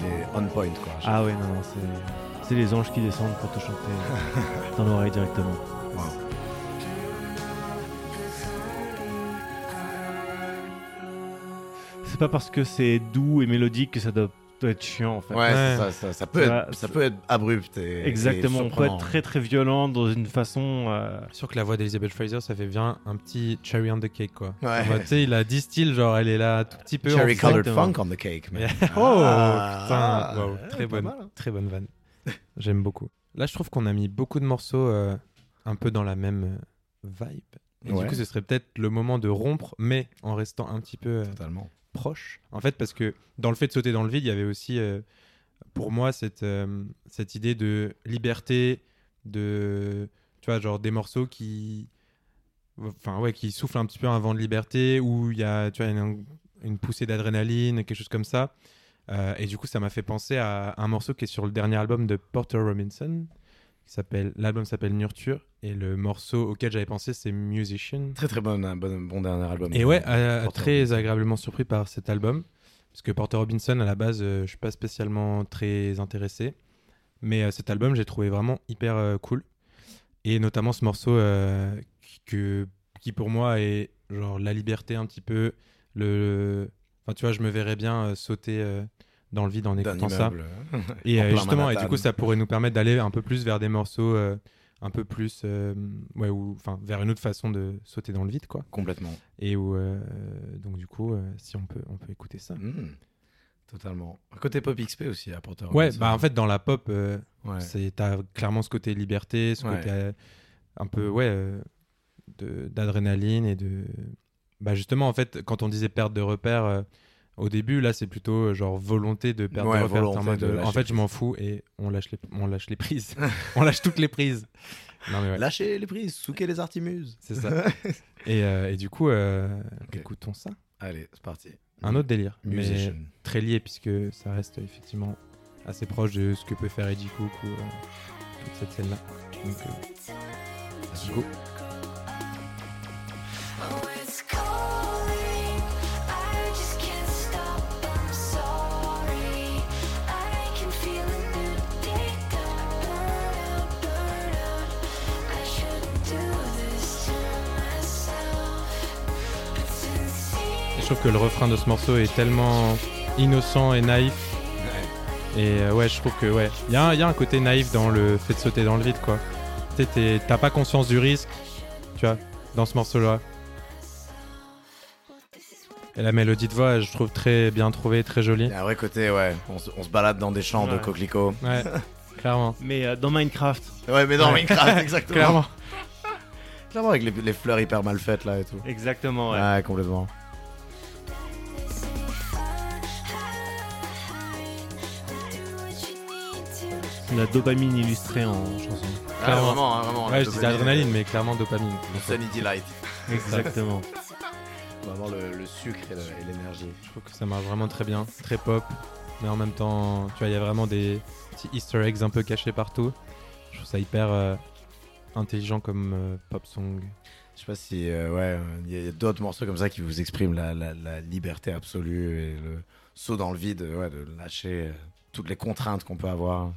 Il est on point quoi. Ah ouais, non, non, c'est, c'est les anges qui descendent pour te chanter dans l'oreille directement. Wow. C'est pas parce que c'est doux et mélodique que ça doit, doit être chiant en fait. Ouais, ça, ça, ça peut Ça être, ça peut être abrupt et Exactement, et on peut être très très violent dans une façon. euh, Sûr que la voix d'Elizabeth Fraser, ça fait bien un petit cherry on the cake quoi. Ouais. Tu sais, il a 10 styles, genre elle est là tout petit peu. Cherry colored funk on the cake. man. oh Ah, putain, wow, ouais, très bonne, mal, hein. très bonne vanne. J'aime beaucoup. Là, je trouve qu'on a mis beaucoup de morceaux euh, un peu dans la même euh, vibe. Et Ouais. du coup, ce serait peut-être le moment de rompre, mais en restant un petit peu euh, Totalement. Proche. En fait, parce que dans le fait de sauter dans le vide, il y avait aussi, euh, pour moi, cette, euh, cette idée de liberté, de, tu vois, genre des morceaux qui, enfin ouais, qui soufflent un petit peu un vent de liberté, où il y a, tu une poussée d'adrénaline, quelque chose comme ça. Euh, et du coup, ça m'a fait penser à un morceau qui est sur le dernier album de Porter Robinson. Qui s'appelle, l'album s'appelle Nurture et le morceau auquel j'avais pensé c'est Musician. Très très bon, bon, bon dernier album. Et ouais, euh, très Robinson. agréablement surpris par cet album. Parce que Porter Robinson, à la base, euh, je suis pas spécialement très intéressé. Mais euh, cet album, j'ai trouvé vraiment hyper euh, cool. Et notamment ce morceau qui- que, qui, pour moi, est genre la liberté un petit peu. Le... Enfin, tu vois, je me verrais bien sauter dans le vide en écoutant ça. Et euh, justement, et du coup, ça pourrait nous permettre d'aller un peu plus vers des morceaux euh, un peu plus. euh, ouais, ou enfin, vers une autre façon de sauter dans le vide, quoi. Complètement. Et où, donc, du coup, si on peut, on peut écouter ça. Hmm. Totalement. Côté pop XP aussi à Porter Ouais, Robinson. bah en fait, dans la pop, Ouais. c'est t'as clairement ce côté liberté, ce Ouais. côté un peu, ouais, d'adrénaline et de. Bah justement, en fait, quand on disait perte de repères. Au début, là, c'est plutôt euh, genre volonté de perdre Ouais, de repères. volonté en mode, de euh, lâcher en fait, je m'en fous et on lâche les, on lâche les prises. on lâche toutes les prises. Non, mais ouais. Lâchez les prises, souquez les artimuses. C'est ça. Et, euh, et du coup, euh, écoutons ça. Allez, c'est parti. Un autre délire, Musician. mais très lié puisque ça reste effectivement assez proche de ce que peut faire Eddie Cook ou euh, toute cette scène-là. Donc, euh, let's go. Oh, it's. Trouve que le refrain de ce morceau est tellement innocent et naïf. Et euh, ouais, je trouve que ouais, il y, a un- il y a un côté naïf dans le fait de sauter dans le vide, quoi. Tu sais, t'es- t'as pas conscience du risque, tu vois, dans ce morceau-là. Et la mélodie de voix, je trouve très bien trouvée, très jolie. Il y a un vrai côté, ouais. On, se- on se balade dans des champs de coquelicots. Ouais, clairement. Mais euh, dans Minecraft, Ouais, mais dans Ouais. Minecraft, exactement. Clairement. Clairement, avec les, les fleurs hyper mal faites là et tout. exactement, ouais. Ouais, complètement. La dopamine illustrée en chanson. Ah, Clairement. vraiment, hein, vraiment. Ouais, je disais adrénaline, mais clairement dopamine. Sunny Delight. Exactement. Vraiment le, le sucre et l'énergie. Je trouve que ça marche vraiment très bien, très pop, mais en même temps, tu vois, il y a vraiment des petits Easter eggs un peu cachés partout. Je trouve ça hyper euh, intelligent comme euh, pop song. Je sais pas si, euh, ouais, euh, il y a, il y a d'autres morceaux comme ça qui vous expriment la, la- la liberté absolue et le saut dans le vide, ouais, de lâcher euh, toutes les contraintes qu'on peut avoir.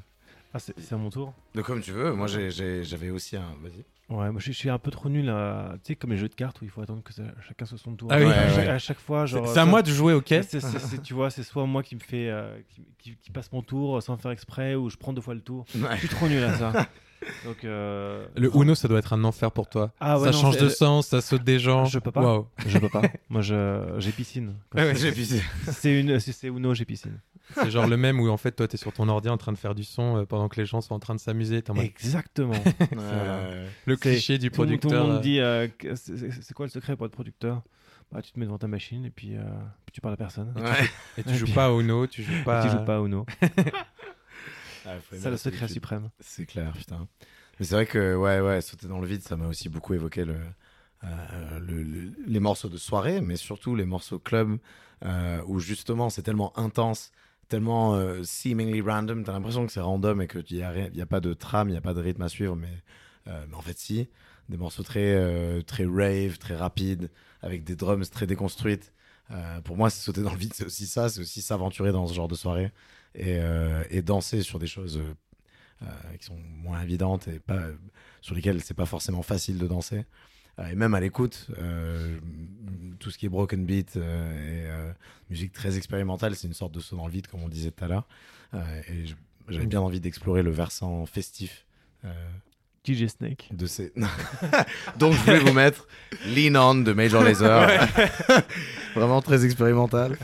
Ah, c'est à mon tour De comme tu veux, moi j'avais aussi un. Vas-y. Ouais, moi je, suis- un peu trop nul à. Tu sais, comme les jeux de cartes où il faut attendre que ça- chacun soit son tour. Ah oui. à, Ouais, chaque- ouais. à chaque fois, genre. C'est à ça- moi de jouer, ok c'est- tu vois, c'est soit moi qui me fait. euh, qui, qui- qui passe mon tour sans faire exprès ou je prends deux fois le tour. Ouais. Je suis trop nul à ça. Donc. euh, Le Uno, ça doit être un enfer pour toi. Ah ouais, ça non, change de sens, ça saute des gens. Je peux pas. Waouh. Je peux pas. Moi, je- j'ai piscine. Ouais, ouais. J'ai. C'est une, c'est Uno, j'ai piscine. C'est genre le même où en fait toi t'es sur ton ordi en train de faire du son euh, pendant que les gens sont en train de s'amuser. Exactement. Le cliché du tout, monde- tout producteur. le monde euh, dit euh, c'est quoi le secret pour être producteur? Bah, Tu te mets devant ta machine et puis, euh, puis tu parles à personne. Ouais. Et tu joues pas au Uno, tu joues pas. Tu joues pas à Uno. Ah, la le secret suprême. C'est clair, putain. Mais c'est vrai que, ouais, ouais, sauter dans le vide, ça m'a aussi beaucoup évoqué le, euh, le- le- les morceaux de soirée, mais surtout les morceaux club, euh, où justement c'est tellement intense, tellement euh, seemingly random, t'as l'impression que c'est random et qu'il n'y a, y a pas de trame, il n'y a pas de rythme à suivre, mais, mais en fait, si. Des morceaux très, très rave, très rapides, avec des drums très déconstruites. Euh, pour moi, c'est sauter dans le vide, c'est aussi ça, c'est aussi s'aventurer dans ce genre de soirée et, euh, et danser sur des choses euh, qui sont moins évidentes et pas, sur lesquelles c'est pas forcément facile de danser. Et même à l'écoute, tout ce qui est broken beat et musique très expérimentale, c'est une sorte de saut dans le vide, comme on disait tout à l'heure. Et j'avais bien envie d'explorer le versant festif. Euh, DJ Snake. de ces... Donc je voulais vous mettre Lean On de Major Lazer. Vraiment très expérimental.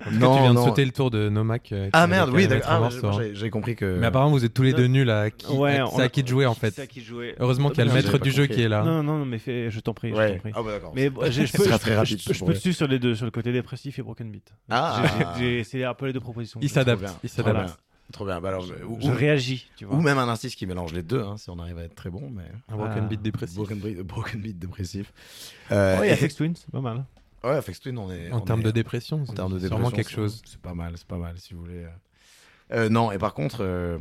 Cas, tu viens de sauter le tour de Nomac. euh, Ah merde, oui, d'accord. Ah, hein. j'ai compris que... Mais apparemment, vous êtes tous les deux nuls à qui, Ouais, à- on c'est à qui de jouer en fait. C'est à qui de jouer. Heureusement qu'il y a le maître du jeu qui est là. Non, non, non, mais fais, je t'en prie. Je Ouais. t'en prie. Ah bah d'accord. Mais j'ai- je peux, je- très je- rapide, Je, je je peux suivre sur les deux, sur le côté dépressif et broken beat. Ah. Essayé un peu les deux propositions. Il Je- s'adapte. bien. Il s'adapte. Trop bien. Bah alors, je- ou, Je réagis, tu vois. ou même un artiste qui mélange les deux, hein, si on arrive à être très bon. Mais... Un broken Ah. beat dépressif. Broken, beat, broken beat dépressif. Euh, Ouais, il y a et- Sex Twin, c'est pas mal. ouais, Afex Twin, on est. En termes de dépression, En termes de c'est sûrement quelque chose. C'est pas mal, c'est pas mal, si vous voulez. euh. Euh, non, et par contre, euh,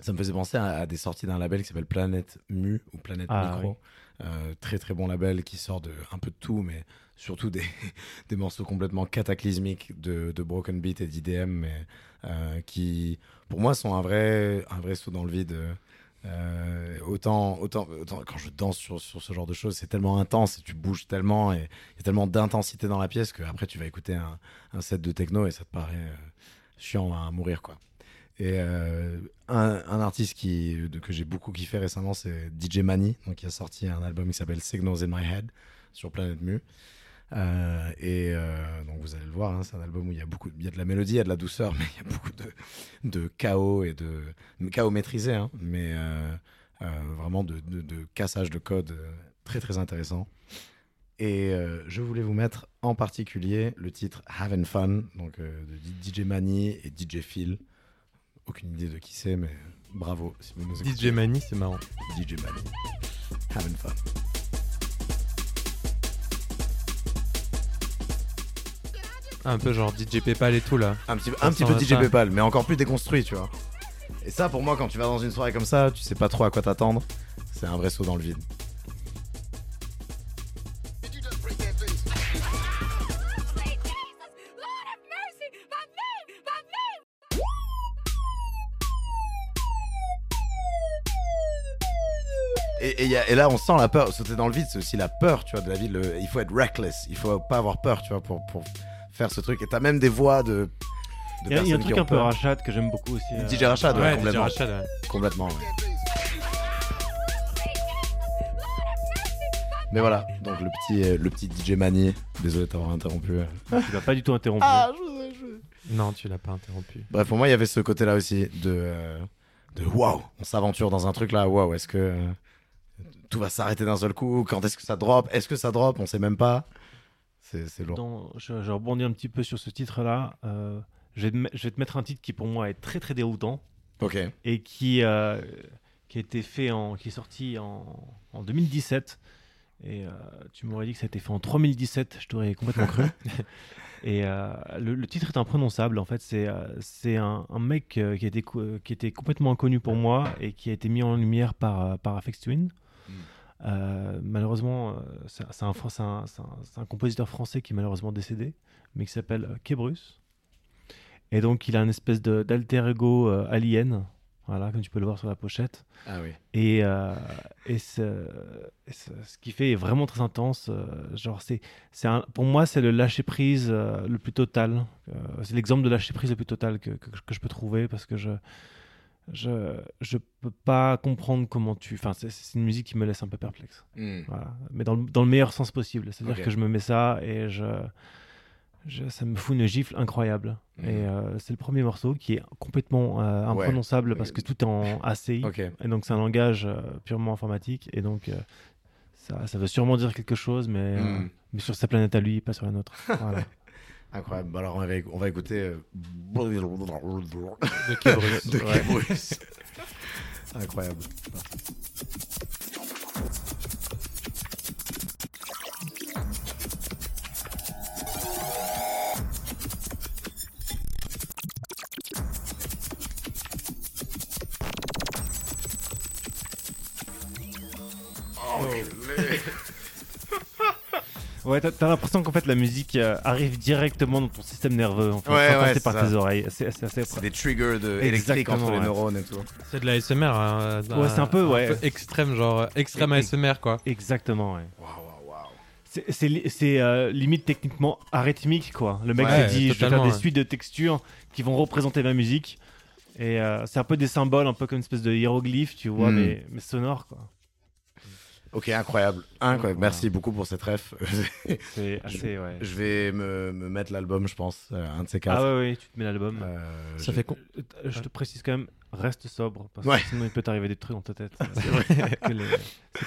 ça me faisait penser à, à des sorties d'un label qui s'appelle Planète Mu ou Planète Ah, Micro. Euh, très très bon label qui sort de un peu de tout, mais surtout des, des morceaux complètement cataclysmiques de, de broken beat et d'IDM, mais euh, qui pour moi sont un vrai, un vrai saut dans le vide. Euh, autant, autant, quand je danse sur, sur ce genre de choses, c'est tellement intense et tu bouges tellement et il y a tellement d'intensité dans la pièce que après tu vas écouter un, un set de techno et ça te paraît euh, chiant à mourir quoi. Et un, un artiste qui, que j'ai beaucoup kiffé récemment, c'est DJ Mani, donc qui a sorti un album qui s'appelle Signals in My Head sur Planète Mu. Euh, et euh, donc vous allez le voir, hein, c'est un album où il y a beaucoup, il y a de la mélodie, il y a de la douceur, mais il y a beaucoup de, de chaos et de chaos maîtrisé, hein, mais euh, vraiment de, cassage de code très très intéressant. Et je voulais vous mettre en particulier le titre Having Fun, donc de DJ Mani et DJ Phil. Aucune idée de qui c'est, mais bravo si vous nous écoutez. DJ Mani, c'est marrant. DJ Mani. Having Fun. Un peu genre DJ Paypal et tout là. Un petit, un petit peu DJ ça. Paypal, mais encore plus déconstruit, tu vois. Et ça, pour moi, quand tu vas dans une soirée comme ça, tu sais pas trop à quoi t'attendre. C'est un vrai saut dans le vide. Et, et y a- et là, on sent la peur. Sauter dans le vide, c'est aussi la peur, tu vois, de la vie. Le- il faut être reckless. Il faut pas avoir peur, tu vois, pour, pour faire ce truc. Et t'as même des voix de. de Il y a, il y a un truc un peu peur. rachat que j'aime beaucoup aussi. euh, DJ Rachad, ouais, Ouais, DJ complètement. Rachad, ouais. Complètement, ouais. Mais voilà, donc le petit, euh, le petit DJ Mani, désolé de t'avoir interrompu. euh. Tu l'as pas du tout interrompu. Ah, Non, tu l'as pas interrompu. Bref, pour moi, il y avait ce côté-là aussi de, euh, de waouh, on s'aventure dans un truc là, waouh, est-ce que euh, tout va s'arrêter d'un seul coup? Quand est-ce que ça drop? Est-ce que ça drop? On sait même pas. C'est lourd. Dans- je, je rebondis un petit peu sur ce titre-là. euh, je, vais te me- je vais te mettre un titre qui pour moi est très très déroutant Ok. et qui, euh, qui a été fait en, qui est sorti en, en 2017. Et euh, tu m'aurais dit que ça a été fait en 3017, je t'aurais complètement cru. Et euh, le, le titre est imprononçable. En fait, c'est c'est un, un mec qui, était, qui était complètement inconnu pour moi et qui a été mis en lumière par, par Afex Twin. Mm. Euh, malheureusement, euh, c'est un, compositeur français qui est malheureusement décédé, mais qui s'appelle euh, Kébrus. Et donc, il a une espèce d'alter ego euh, alien, voilà, comme tu peux le voir sur la pochette. Ah oui. Et, euh, et, ce, et ce, ce qu'il fait est vraiment très intense. euh, genre, c'est, pour moi, c'est le lâcher prise euh, le plus total. Euh, c'est l'exemple de lâcher prise le plus total que, que, que je peux trouver parce que je je je peux pas comprendre comment tu. Enfin, c'est, c'est une musique qui me laisse un peu perplexe. Hmm. Voilà. Mais dans le, dans le meilleur sens possible. C'est-à-dire Ok. que je me mets ça et je, je- ça me fout une gifle incroyable. Mhm. Et euh, c'est le premier morceau qui est complètement euh, imprononçable parce que tout est en ACI. Et donc c'est un langage euh, purement informatique. Et donc euh, ça, ça veut sûrement dire quelque chose, mais, euh, Mm. mais sur sa planète à lui, pas sur la nôtre. Voilà. Incroyable. Alors on va, on va écouter. euh, De Kébrus. de Ouais. Kébrus. Incroyable. Ouais, t'as, t'as l'impression qu'en fait la musique euh, arrive directement dans ton système nerveux, en fait, Ouais, sans ouais, passer c'est par ça. tes oreilles. C'est, c'est assez- C'est des triggers de électriques entre les ouais. neurones et tout. C'est de la SMR. hein, Ouais, c'est un peu, ouais. extrême, genre euh, extrême Et- et- ASMR, quoi. Exactement, ouais. Waouh, waouh, waouh. C'est, c'est, li- c'est, euh, limite techniquement arythmique, quoi. Le mec Ouais, s'est dit, je vais faire totalement, des ouais. suites de textures qui vont représenter ma musique. Et euh, c'est un peu des symboles, un peu comme une espèce de hiéroglyphe, tu vois, Mm. mais, mais sonore, quoi. Ok, incroyable. Incroyable. Merci beaucoup pour cette ref. C'est assez, ouais. je vais me, me mettre l'album, je pense, euh, un de ces quatre. Ah ouais, ouais, tu te mets l'album. Euh, Ça je- fait con. Euh, Je te précise quand même, reste sobre, parce Ouais. que sinon il peut t'arriver des trucs dans ta tête. C'est les-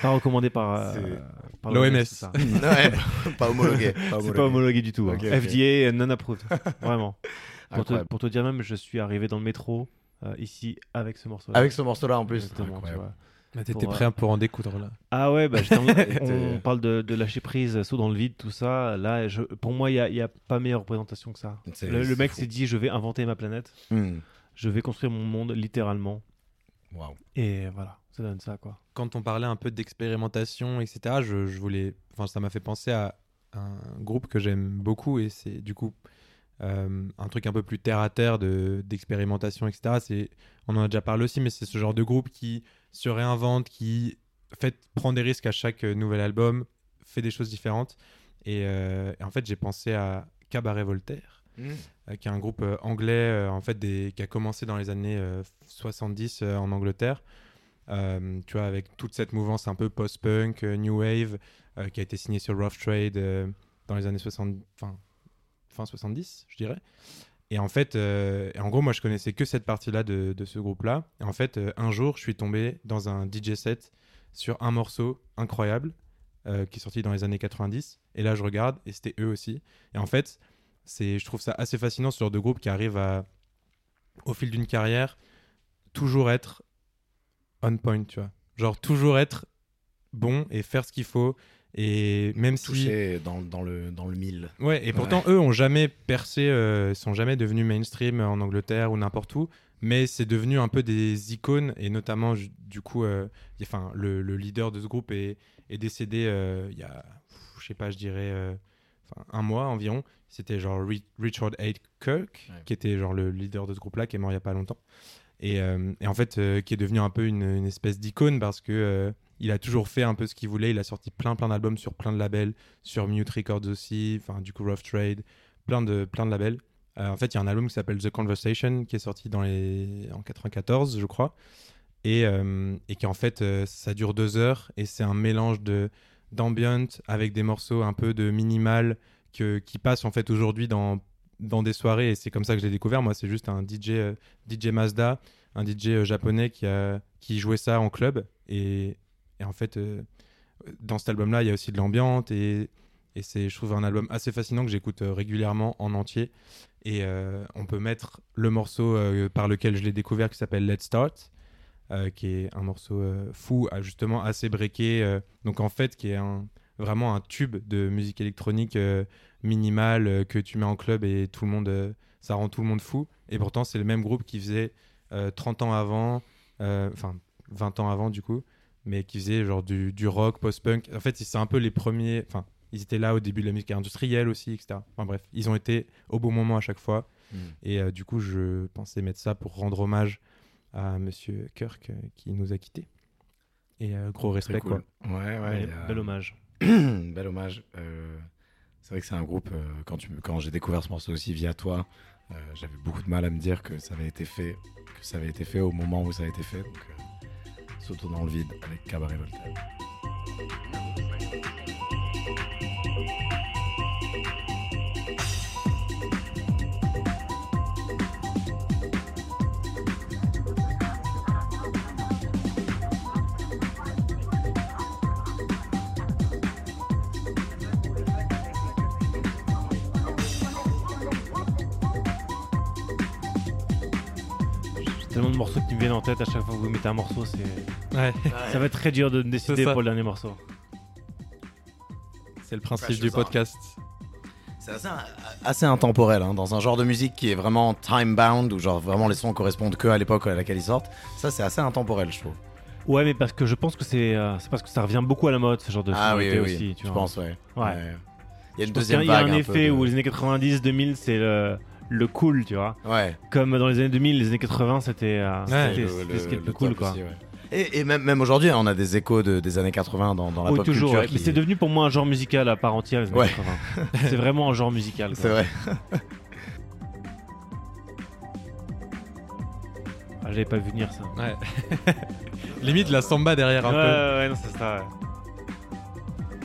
pas recommandé par, euh, par L'OMS. ouais, pas homologué. C'est pas homologué du tout. hein. Ok, ok. FDA non approved. Vraiment. Pour te, Incroyable. pour te dire même, je suis arrivé dans le métro euh, ici avec ce morceau. Avec ce morceau-là en plus. Exactement, tu vois. Mais T'étais prêt pour en découdre, là. Ah ouais, bah, on parle de, de lâcher prise, saut dans le vide, tout ça. Là, je, pour moi, il n'y a, il y a pas meilleure représentation que ça. Le, mec s'est dit, je vais inventer ma planète, Hmm. je vais construire mon monde littéralement. Waouh. Et voilà, ça donne ça, quoi. quand on parlait un peu d'expérimentation, etc., je, je voulais, enfin, ça m'a fait penser à un groupe que j'aime beaucoup et c'est du coup euh, un truc un peu plus terre à terre de d'expérimentation, etc. C'est, on en a déjà parlé aussi, mais c'est ce genre de groupe qui se réinvente, qui fait prend des risques à chaque euh, nouvel album, fait des choses différentes. Et, euh, et en fait, j'ai pensé à Cabaret Voltaire euh, qui est un groupe anglais en fait des, qui a commencé dans les années euh, 70 euh, en Angleterre. Tu vois, avec toute cette mouvance un peu post-punk, new wave, qui a été signé sur Rough Trade dans les années 60, fin, fin 70, je dirais. Et en fait, euh, en gros, moi, je connaissais que cette partie-là de, de ce groupe-là. Et en fait, euh, un jour, je suis tombé dans un DJ set sur un morceau incroyable euh, qui est sorti dans les années 90. Et là, je regarde et c'était eux aussi. Et en fait, c'est, je trouve ça assez fascinant ce genre de groupe qui arrive à, au fil d'une carrière, toujours être on point, tu vois. Genre toujours être bon et faire ce qu'il faut. Et même si. Touché dans, dans, le, dans le mille. Ouais, et pourtant, eux ont jamais percé, euh, sont jamais devenus mainstream en Angleterre ou n'importe où, mais c'est devenu un peu des icônes, et notamment, du coup, euh, y- enfin, le, le leader de ce groupe est, est décédé euh, il y a, je sais pas, je dirais, euh, un mois environ. C'était genre Ri- Richard H. Kirk, Ouais. qui était genre le leader de ce groupe-là, qui est mort il y a pas longtemps. Et, et en fait, qui est devenu un peu une, une espèce d'icône parce que il a toujours fait un peu ce qu'il voulait. Il a sorti plein, plein d'albums sur plein de labels, sur Mute Records aussi, enfin, du coup, Rough Trade, plein de, plein de labels. Euh, en fait, il y a un album qui s'appelle The Conversation qui est sorti dans les... en 94, je crois. Et, euh, et qui en fait, euh, ça dure deux heures et c'est un mélange de d'ambient avec des morceaux un peu de minimal que, qui passent en fait aujourd'hui dans, dans des soirées et c'est comme ça que je l'ai découvert. Moi, c'est juste un DJ, euh, DJ Mazda, un DJ japonais qui, qui jouait ça en club et, et en fait, euh, dans cet album-là, il y a aussi de l'ambiance et, c'est, je trouve, un album assez fascinant que j'écoute euh, régulièrement en entier. Et euh, on peut mettre le morceau par lequel je l'ai découvert qui s'appelle Let's Start, qui est un morceau fou, ah, justement assez breaké. donc en fait, qui est vraiment un tube de musique électronique euh, minimale que tu mets en club et tout le monde, ça rend tout le monde fou. Et pourtant, c'est le même groupe qui faisait euh, 30 ans avant, enfin 20 ans avant du coup, mais qui faisait genre du, du rock, post-punk. En fait, c'est un peu les premiers. Enfin, ils étaient là au début de la musique industrielle aussi, etc. Enfin bref, ils ont été au bon moment à chaque fois. Mm. Et euh, du coup, je pensais mettre ça pour rendre hommage à Monsieur Kirk euh, qui nous a quittés. Et euh, gros respect, cool. quoi. Ouais, ouais. Bel hommage. Bel hommage. Euh, c'est vrai que c'est un groupe, euh, quand, tu, quand j'ai découvert ce morceau aussi via toi, euh, j'avais beaucoup de mal à me dire que ça avait été fait, que ça avait été fait au moment où ça a été fait. Donc, Sautons dans le vide avec Cabaret Voltaire. Tellement de morceaux qui me viennent en tête à chaque fois que vous mettez un morceau. C'est... Ouais, Ça va être très dur de décider pour le dernier morceau. c'est le principe Precious du podcast. C'est assez, assez intemporel, hein, dans un genre de musique qui est vraiment time-bound, où genre vraiment les sons correspondent que à l'époque à laquelle ils sortent. Ça, c'est assez intemporel, je trouve. Ouais, mais parce que je pense que c'est, euh, c'est parce que ça revient beaucoup à la mode, ce genre de ah oui, oui, oui. aussi. Tu je vois. pense, ouais. Ouais. Il y a une Je deuxième Il y a vague. un effet de- où les années 90, 2000, c'est le, le cool, tu vois. Ouais. Comme dans les années 2000, les années 80, c'était, euh, Ouais, ce qui est le cool, quoi. aussi, ouais. Et, et même, même aujourd'hui, on a des échos de- des années 80 dans, dans la Oui, pop toujours. culture. ouais. qui- Mais c'est devenu pour moi un genre musical à part entière, les années Ouais. 80. c'est vraiment un genre musical. C'est vrai. Ah, J'avais pas vu venir ça. Ouais. Limite la samba derrière un ouais, peu. ouais, ouais, non, c'est ça. ouais.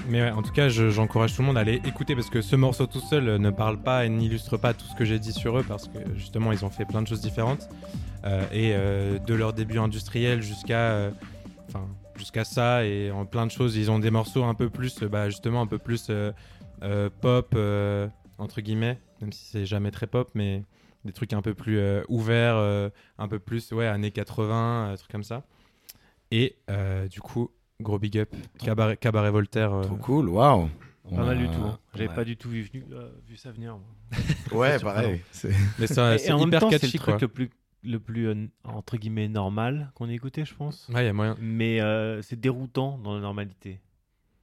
Mais ouais, en tout cas, je- j'encourage tout le monde à aller écouter parce que ce morceau tout seul euh, ne parle pas et n'illustre pas tout ce que j'ai dit sur eux parce que justement, ils ont fait plein de choses différentes. Euh, et euh, de leur début industriel jusqu'à jusqu'à ça et en plein de choses, ils ont des morceaux un peu plus, bah, justement, un peu plus pop, entre guillemets, même si c'est jamais très pop, mais des trucs un peu plus ouverts, un peu plus, ouais, années 80, euh, trucs comme ça. Et du coup, gros big up, Cabaret, Cabaret Voltaire. euh, Trop cool, waouh. On Pas mal du tout. hein. J'avais pas du tout vu, venu- euh, vu ça venir. moi. Ouais, pareil. C'est- Mais ça, Et- c'est et en même hyper temps, c'est catchy, le truc le plus, le plus euh, entre guillemets normal qu'on ait écouté, je pense. Ouais, il y a moyen. Mais euh, c'est déroutant dans la normalité,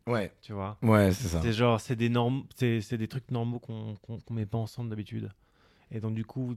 Ouais, tu vois? ouais, c'est ça. C'est genre, c'est des normes, c'est c'est des trucs normaux qu'on qu'on qu'on met pas ensemble d'habitude. Et donc du coup,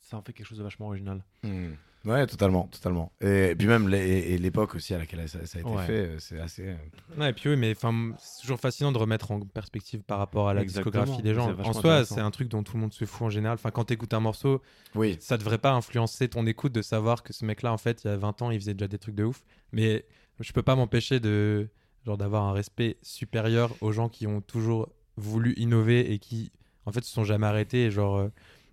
ça en fait quelque chose de vachement original. Hmm. Ouais, totalement, totalement. Et, puis même l'époque aussi à laquelle ça, ça a été Ouais. fait, euh, c'est assez. euh, Ouais, et puis oui, mais enfin, c'est toujours fascinant de remettre en perspective par rapport à la Exactement, discographie des gens. En soi, c'est un truc dont tout le monde se fout en général. Enfin, quand t'écoutes un morceau, Oui, ça devrait pas influencer ton écoute de savoir que ce mec-là, en fait, il y a 20 ans, il faisait déjà des trucs de ouf. Mais je peux pas m'empêcher de genre d'avoir un respect supérieur aux gens qui ont toujours voulu innover et qui, en fait, se sont jamais arrêtés. et Genre, euh,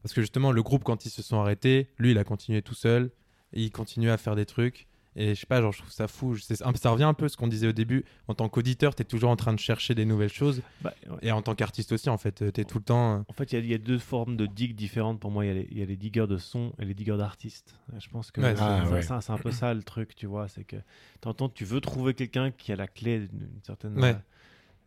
parce que justement, le groupe, quand ils se sont arrêtés, lui, il a continué tout seul. Et il continue à faire des trucs. Et je sais pas, genre, je trouve ça fou. C'est- Ça revient un peu à ce qu'on disait au début. En tant qu'auditeur, t'es toujours en train de chercher des nouvelles choses. Bah, ouais. Et en tant qu'artiste aussi, en fait, t'es tout le temps. euh, En fait, il y a- il y, a deux formes de digues différentes pour moi. Il y, a les- il y a les diggers de son et les diggers d'artistes. Et Je pense que Ouais, c'est Ah, ouais. un peu ça le truc, tu vois. C'est que t'entends, tu veux trouver quelqu'un qui a la clé d'une certaine.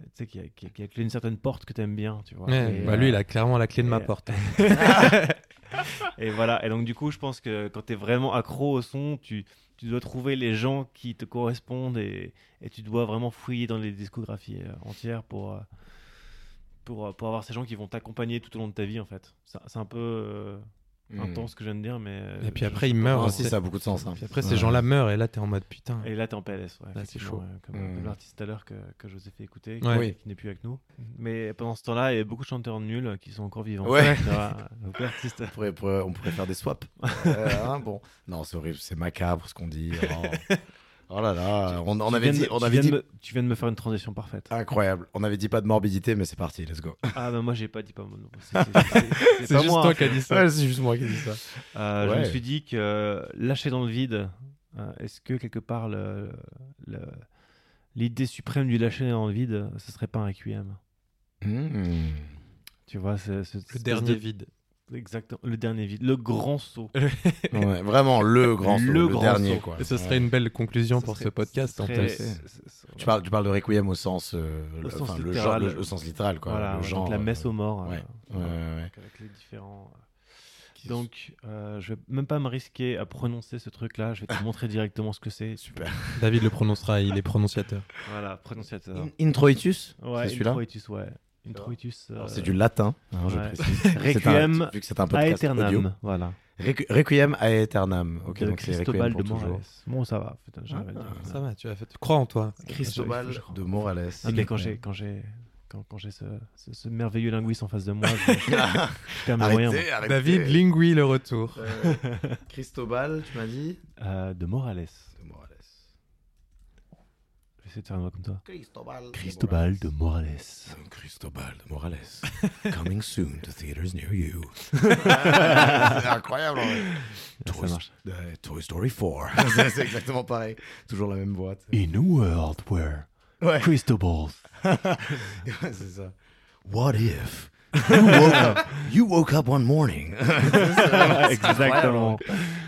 Euh, tu sais, qui a, qui a- qui a la clé d'une certaine porte que t'aimes bien, tu vois. Ouais, bah, euh, lui, il a clairement la clé de ma porte. Et voilà. Et donc, du coup, je pense que quand t'es vraiment accro au son, tu, tu dois trouver les gens qui te correspondent et, et tu dois vraiment fouiller dans les discographies euh, entières pour, euh, pour, euh, pour avoir ces gens qui vont t'accompagner tout au long de ta vie, en fait. C'est un peu. Euh, Hmm. intense que je viens de dire, mais. Et puis après, je il sais pas meurt. Non, comment si, c'est- ça a beaucoup de sens. hein. Puis après, ces gens-là meurent et là, t'es en mode putain. Et là, t'es en PLS, ouais, c'est effectivement, chaud. comme, Mm. l'artiste tout à l'heure que, que je vous ai fait écouter, Ouais. qui, Oui. qui n'est plus avec nous. Mais pendant ce temps-là, il y a beaucoup de chanteurs nuls qui sont encore vivants. Ouais. Donc l'artiste. On pourrait, pourrait- on pourrait faire des swaps. Euh, hein, bon. Non, c'est horrible, c'est macabre ce qu'on dit. Oh, Oh là là, on, on Tu avait viens de dit, me- on tu avait viens dit de me- tu viens de me faire une transition parfaite. incroyable. On avait dit pas de morbidité, mais c'est parti, let's go. Ah, bah moi, j'ai pas dit pas mon nom. C'est- juste moi. toi qui as dit ça. Ouais, c'est juste moi qui ai dit ça. Euh, Je me suis dit que euh, lâcher dans le vide, euh, est-ce que quelque part le- le- l'idée suprême du lâcher dans le vide, ce serait pas un requiem? Hmm. Tu vois, c'est Le dernier vide. Exactement, le dernier vide, le grand saut. Ouais, vraiment le grand saut, Le le, grand dernier saut. quoi. Et ce Ouais. serait une belle conclusion Ce pour serait- ce podcast. ce en serait- Tu parles, tu parles de requiem au sens, euh, Au le, sens enfin, le littéral. genre, le- au sens littéral quoi. Voilà, le ouais, genre. donc la messe euh, aux morts. ouais. euh, Ouais, voilà, ouais, ouais. Avec les différents. euh, Donc, euh, je vais même pas me risquer à prononcer ce truc-là. Je vais te montrer directement ce que c'est. Super. David le prononcera, il est prononciateur. Voilà, prononciateur. In- Introitus Ouais, c'est celui-là? introitus, ouais. Introitus. Euh, C'est du latin, hein, je ouais. précise. C'est un- Requiem vu que c'est un podcast audio. aeternam. Voilà. Requ- Requiem aeternam. Ok, de donc Cristobal de. Morales. Bon, ça va. putain. Ah, Ça va, tu as fait. Crois en toi. Cristobal de Morales. Ah, mais quand j'ai quand j'ai quand, quand j'ai ce, ce, ce merveilleux linguiste en face de moi, je, je, je arrêtez. David Lingui le retour. Euh, Cristobal, tu m'as dit Euh, de Morales. De Morales. Je vais essayer de faire une voix comme toi. Cristobal. Cristobal de Morales. Cristobal de Morales. Coming soon to theaters near you. c'est incroyable. en vrai. Ça Toy, marche. euh, Toy Story 4. c'est c'est exactement pareil. Toujours la même boîte. In a world where Ouais. Cristobal. Ouais, c'est ça. What if you woke up, you woke up one morning Exactement.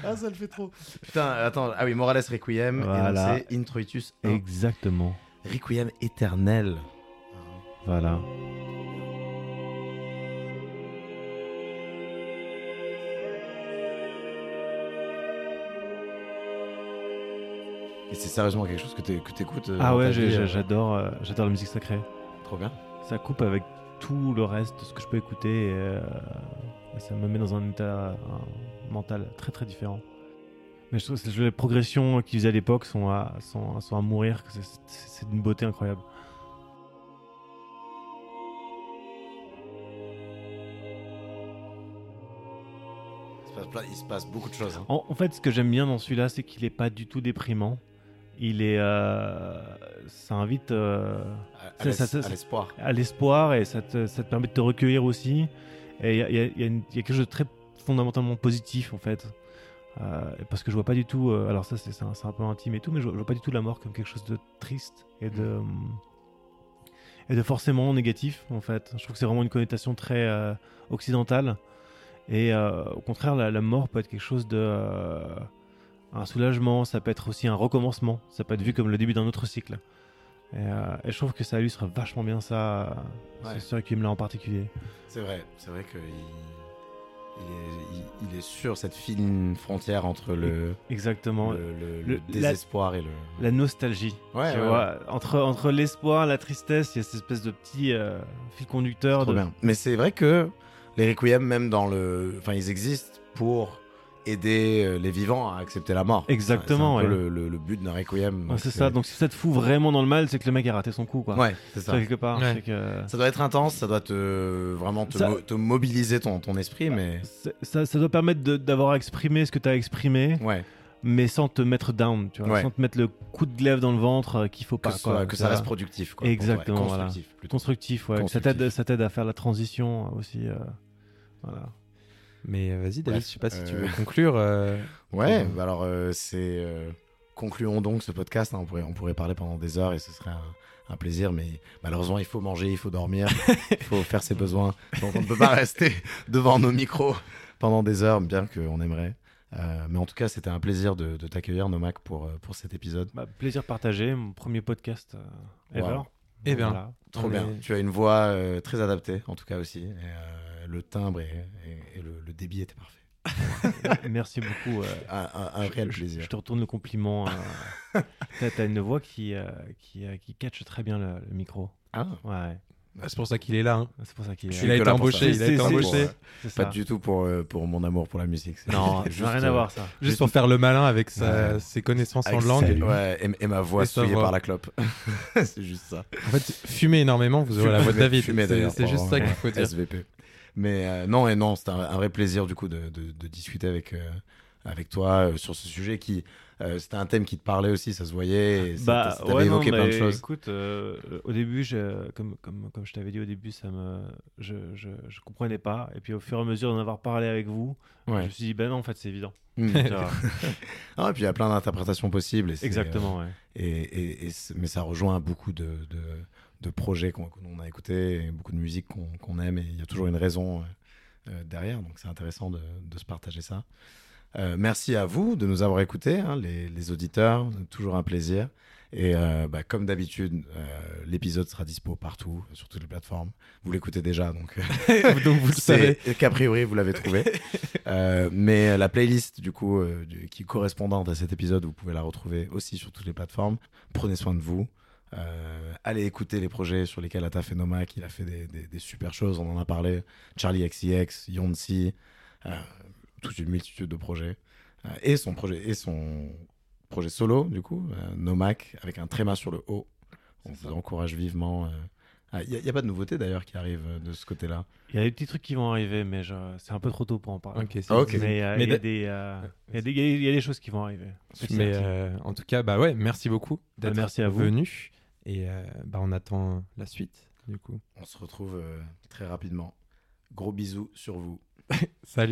Ah, ça le fait trop. Putain, attends. Ah oui, Morales Requiem. Voilà. Et c'est Introitus 1. Exactement. Requiem éternel. Voilà. Et c'est sérieusement quelque chose que tu écoutes Ah ouais, j'ai- j'ai- j'adore euh, j'adore la musique sacrée. Trop bien. Ça coupe avec tout le reste ce que je peux écouter et, euh, ça me met dans un état un mental très très différent. Mais je trouve que les progressions qu'ils faisaient à l'époque sont à, sont, sont à mourir, c'est- d'une beauté incroyable. Il se passe, beaucoup de choses. hein. En, en fait, ce que j'aime bien dans celui-là, c'est qu'il est pas du tout déprimant. Il est, euh, ça invite euh, À, l'espoir. à l'espoir et ça te, ça te permet de te recueillir aussi. Et il y a, y a- y a une- il y a quelque chose de très fondamentalement positif en fait. Euh, parce que je vois pas du tout. alors, ça, c'est un, un peu intime et tout, mais je, je vois pas du tout la mort comme quelque chose de triste et de. hum, et de forcément négatif en fait. Je trouve que c'est vraiment une connotation très occidentale. Et au contraire, la, la mort peut être quelque chose de. Un soulagement, ça peut être aussi un recommencement, ça peut être vu comme le début d'un autre cycle. Et, euh, et je trouve que ça illustre vachement bien ça, euh, Ouais. ce en particulier. C'est vrai, c'est vrai qu'il il est, il, il est sur cette fine frontière entre le, Exactement. le, le- Le- le désespoir et le. La nostalgie. Ouais, tu ouais, vois, entre, entre l'espoir, la tristesse, il y a cette espèce de petit euh, fil conducteur. Trop de... bien. Mais c'est vrai que les requiem, même dans le. Enfin, ils existent pour aider euh, les vivants à accepter la mort. Exactement, C'est un peu ouais. le, le- le but d'un requiem. Ouais, c'est ça. Donc si ça te fout vraiment dans le mal, c'est que le mec a raté son coup, quoi. Ouais, c'est ça. quelque part. Ouais. que- Ça doit être intense, ça doit te vraiment te, Ça- mo- te mobiliser ton, ton esprit, mais Ça, ça doit permettre de- d'avoir exprimé ce que tu as exprimé, ouais, mais sans te mettre down, tu vois, Ouais. sans te mettre le coup de glaive dans le ventre euh, qu'il faut que, pas. soit- que ça reste productif. Quoi, Exactement, voilà. Constructif, plutôt. constructif, ouais. Ça Constructif. t'aide, ça t'aide à faire la transition aussi. euh, Voilà. Mais euh, vas-y, David, je sais pas si tu euh, veux conclure. euh, Ouais, bah alors euh, c'est. euh, concluons donc ce podcast. hein, on, pourrait, on pourrait parler pendant des heures et ce serait un, un plaisir, mais malheureusement, il faut manger, il faut dormir, il faut faire ses besoins. Donc on ne peut pas rester devant nos micros pendant des heures, bien qu'on aimerait. Euh, mais en tout cas, c'était un plaisir de, de t'accueillir, Nomac, pour, euh, pour cet épisode. Bah, plaisir partagé, mon premier podcast euh, ever. Wow. Eh bien. Voilà. Trop bien. Tu as une voix euh, très adaptée, en tout cas aussi. Et, euh, le timbre et, et- et le, le débit étaient parfaits. Merci beaucoup. euh, Un, réel je- plaisir. Je te retourne le compliment. T'as t'as une voix qui, qui, qui catch très bien le, le micro. Ah, Ouais. Ah, C'est pour ça qu'il est là. hein. C'est pour ça qu'il Je est suis Il a été embauché. Il a été embauché. Pas du tout pour, euh, pour mon amour pour la musique. Non, juste, rien euh, à voir ça. Juste pour faire le malin avec sa- Ouais. ses connaissances en langue. sa- Ouais, et, et ma voix souillée voix. par la clope. c'est juste ça. En fait, fumez énormément, vous aurez la voix de David. C'est juste ça qu'il faut dire. SVP. Mais euh, non, et non, c'était un, un vrai plaisir du coup de, de- de discuter avec, euh, avec toi euh, sur ce sujet qui. euh, c'était un thème qui te parlait aussi, ça se voyait. Et Bah ça ouais, non, évoqué plein de choses. Écoute, euh, au début, je, comme, comme, comme je t'avais dit au début, ça me, je, je, je comprenais pas. Et puis au fur et à mesure d'en avoir parlé avec vous, je Ouais. me suis dit, ben non, en fait, c'est évident. Mm. Ah, et puis il y a plein d'interprétations possibles. et Exactement, ouais. euh, et, et- et mais ça rejoint beaucoup de, de, de projets qu'on, qu'on a écoutés, beaucoup de musique qu'on, aime, et il y a toujours une raison derrière, donc c'est intéressant de, de se partager ça. Euh, merci à vous de nous avoir écoutés, hein, les, les auditeurs, toujours un plaisir. Et euh, bah, comme d'habitude, euh, l'épisode sera dispo partout, sur toutes les plateformes. Vous l'écoutez déjà, donc Donc vous le savez. qu'a priori vous l'avez trouvé. Mais la playlist du coup du- qui est correspondante à cet épisode, vous pouvez la retrouver aussi sur toutes les plateformes. Prenez soin de vous. Euh, allez écouter les projets sur lesquels a fait Nomak. Il a fait des, des- des super choses. On en a parlé. Charlie XCX, Yonsi, euh, toute une multitude de projets. Euh, et son projet et son projet solo du coup, euh, Nomak avec un tréma sur le haut. On vous encourage vivement. euh, ah, Il n'y a, pas de nouveauté d'ailleurs qui arrive euh, de ce côté-là? Il y a des petits trucs qui vont arriver, mais je- c'est un peu trop tôt pour en parler. Ok. Mais euh, il y, a de- des, euh, y y y a choses qui vont arriver. Mais euh, en tout cas, bah ouais, merci beaucoup d'être Bah, merci à vous. venu. Et euh, bah, on attend la suite, du coup. On se retrouve euh, très rapidement. Gros bisous sur vous. Salut.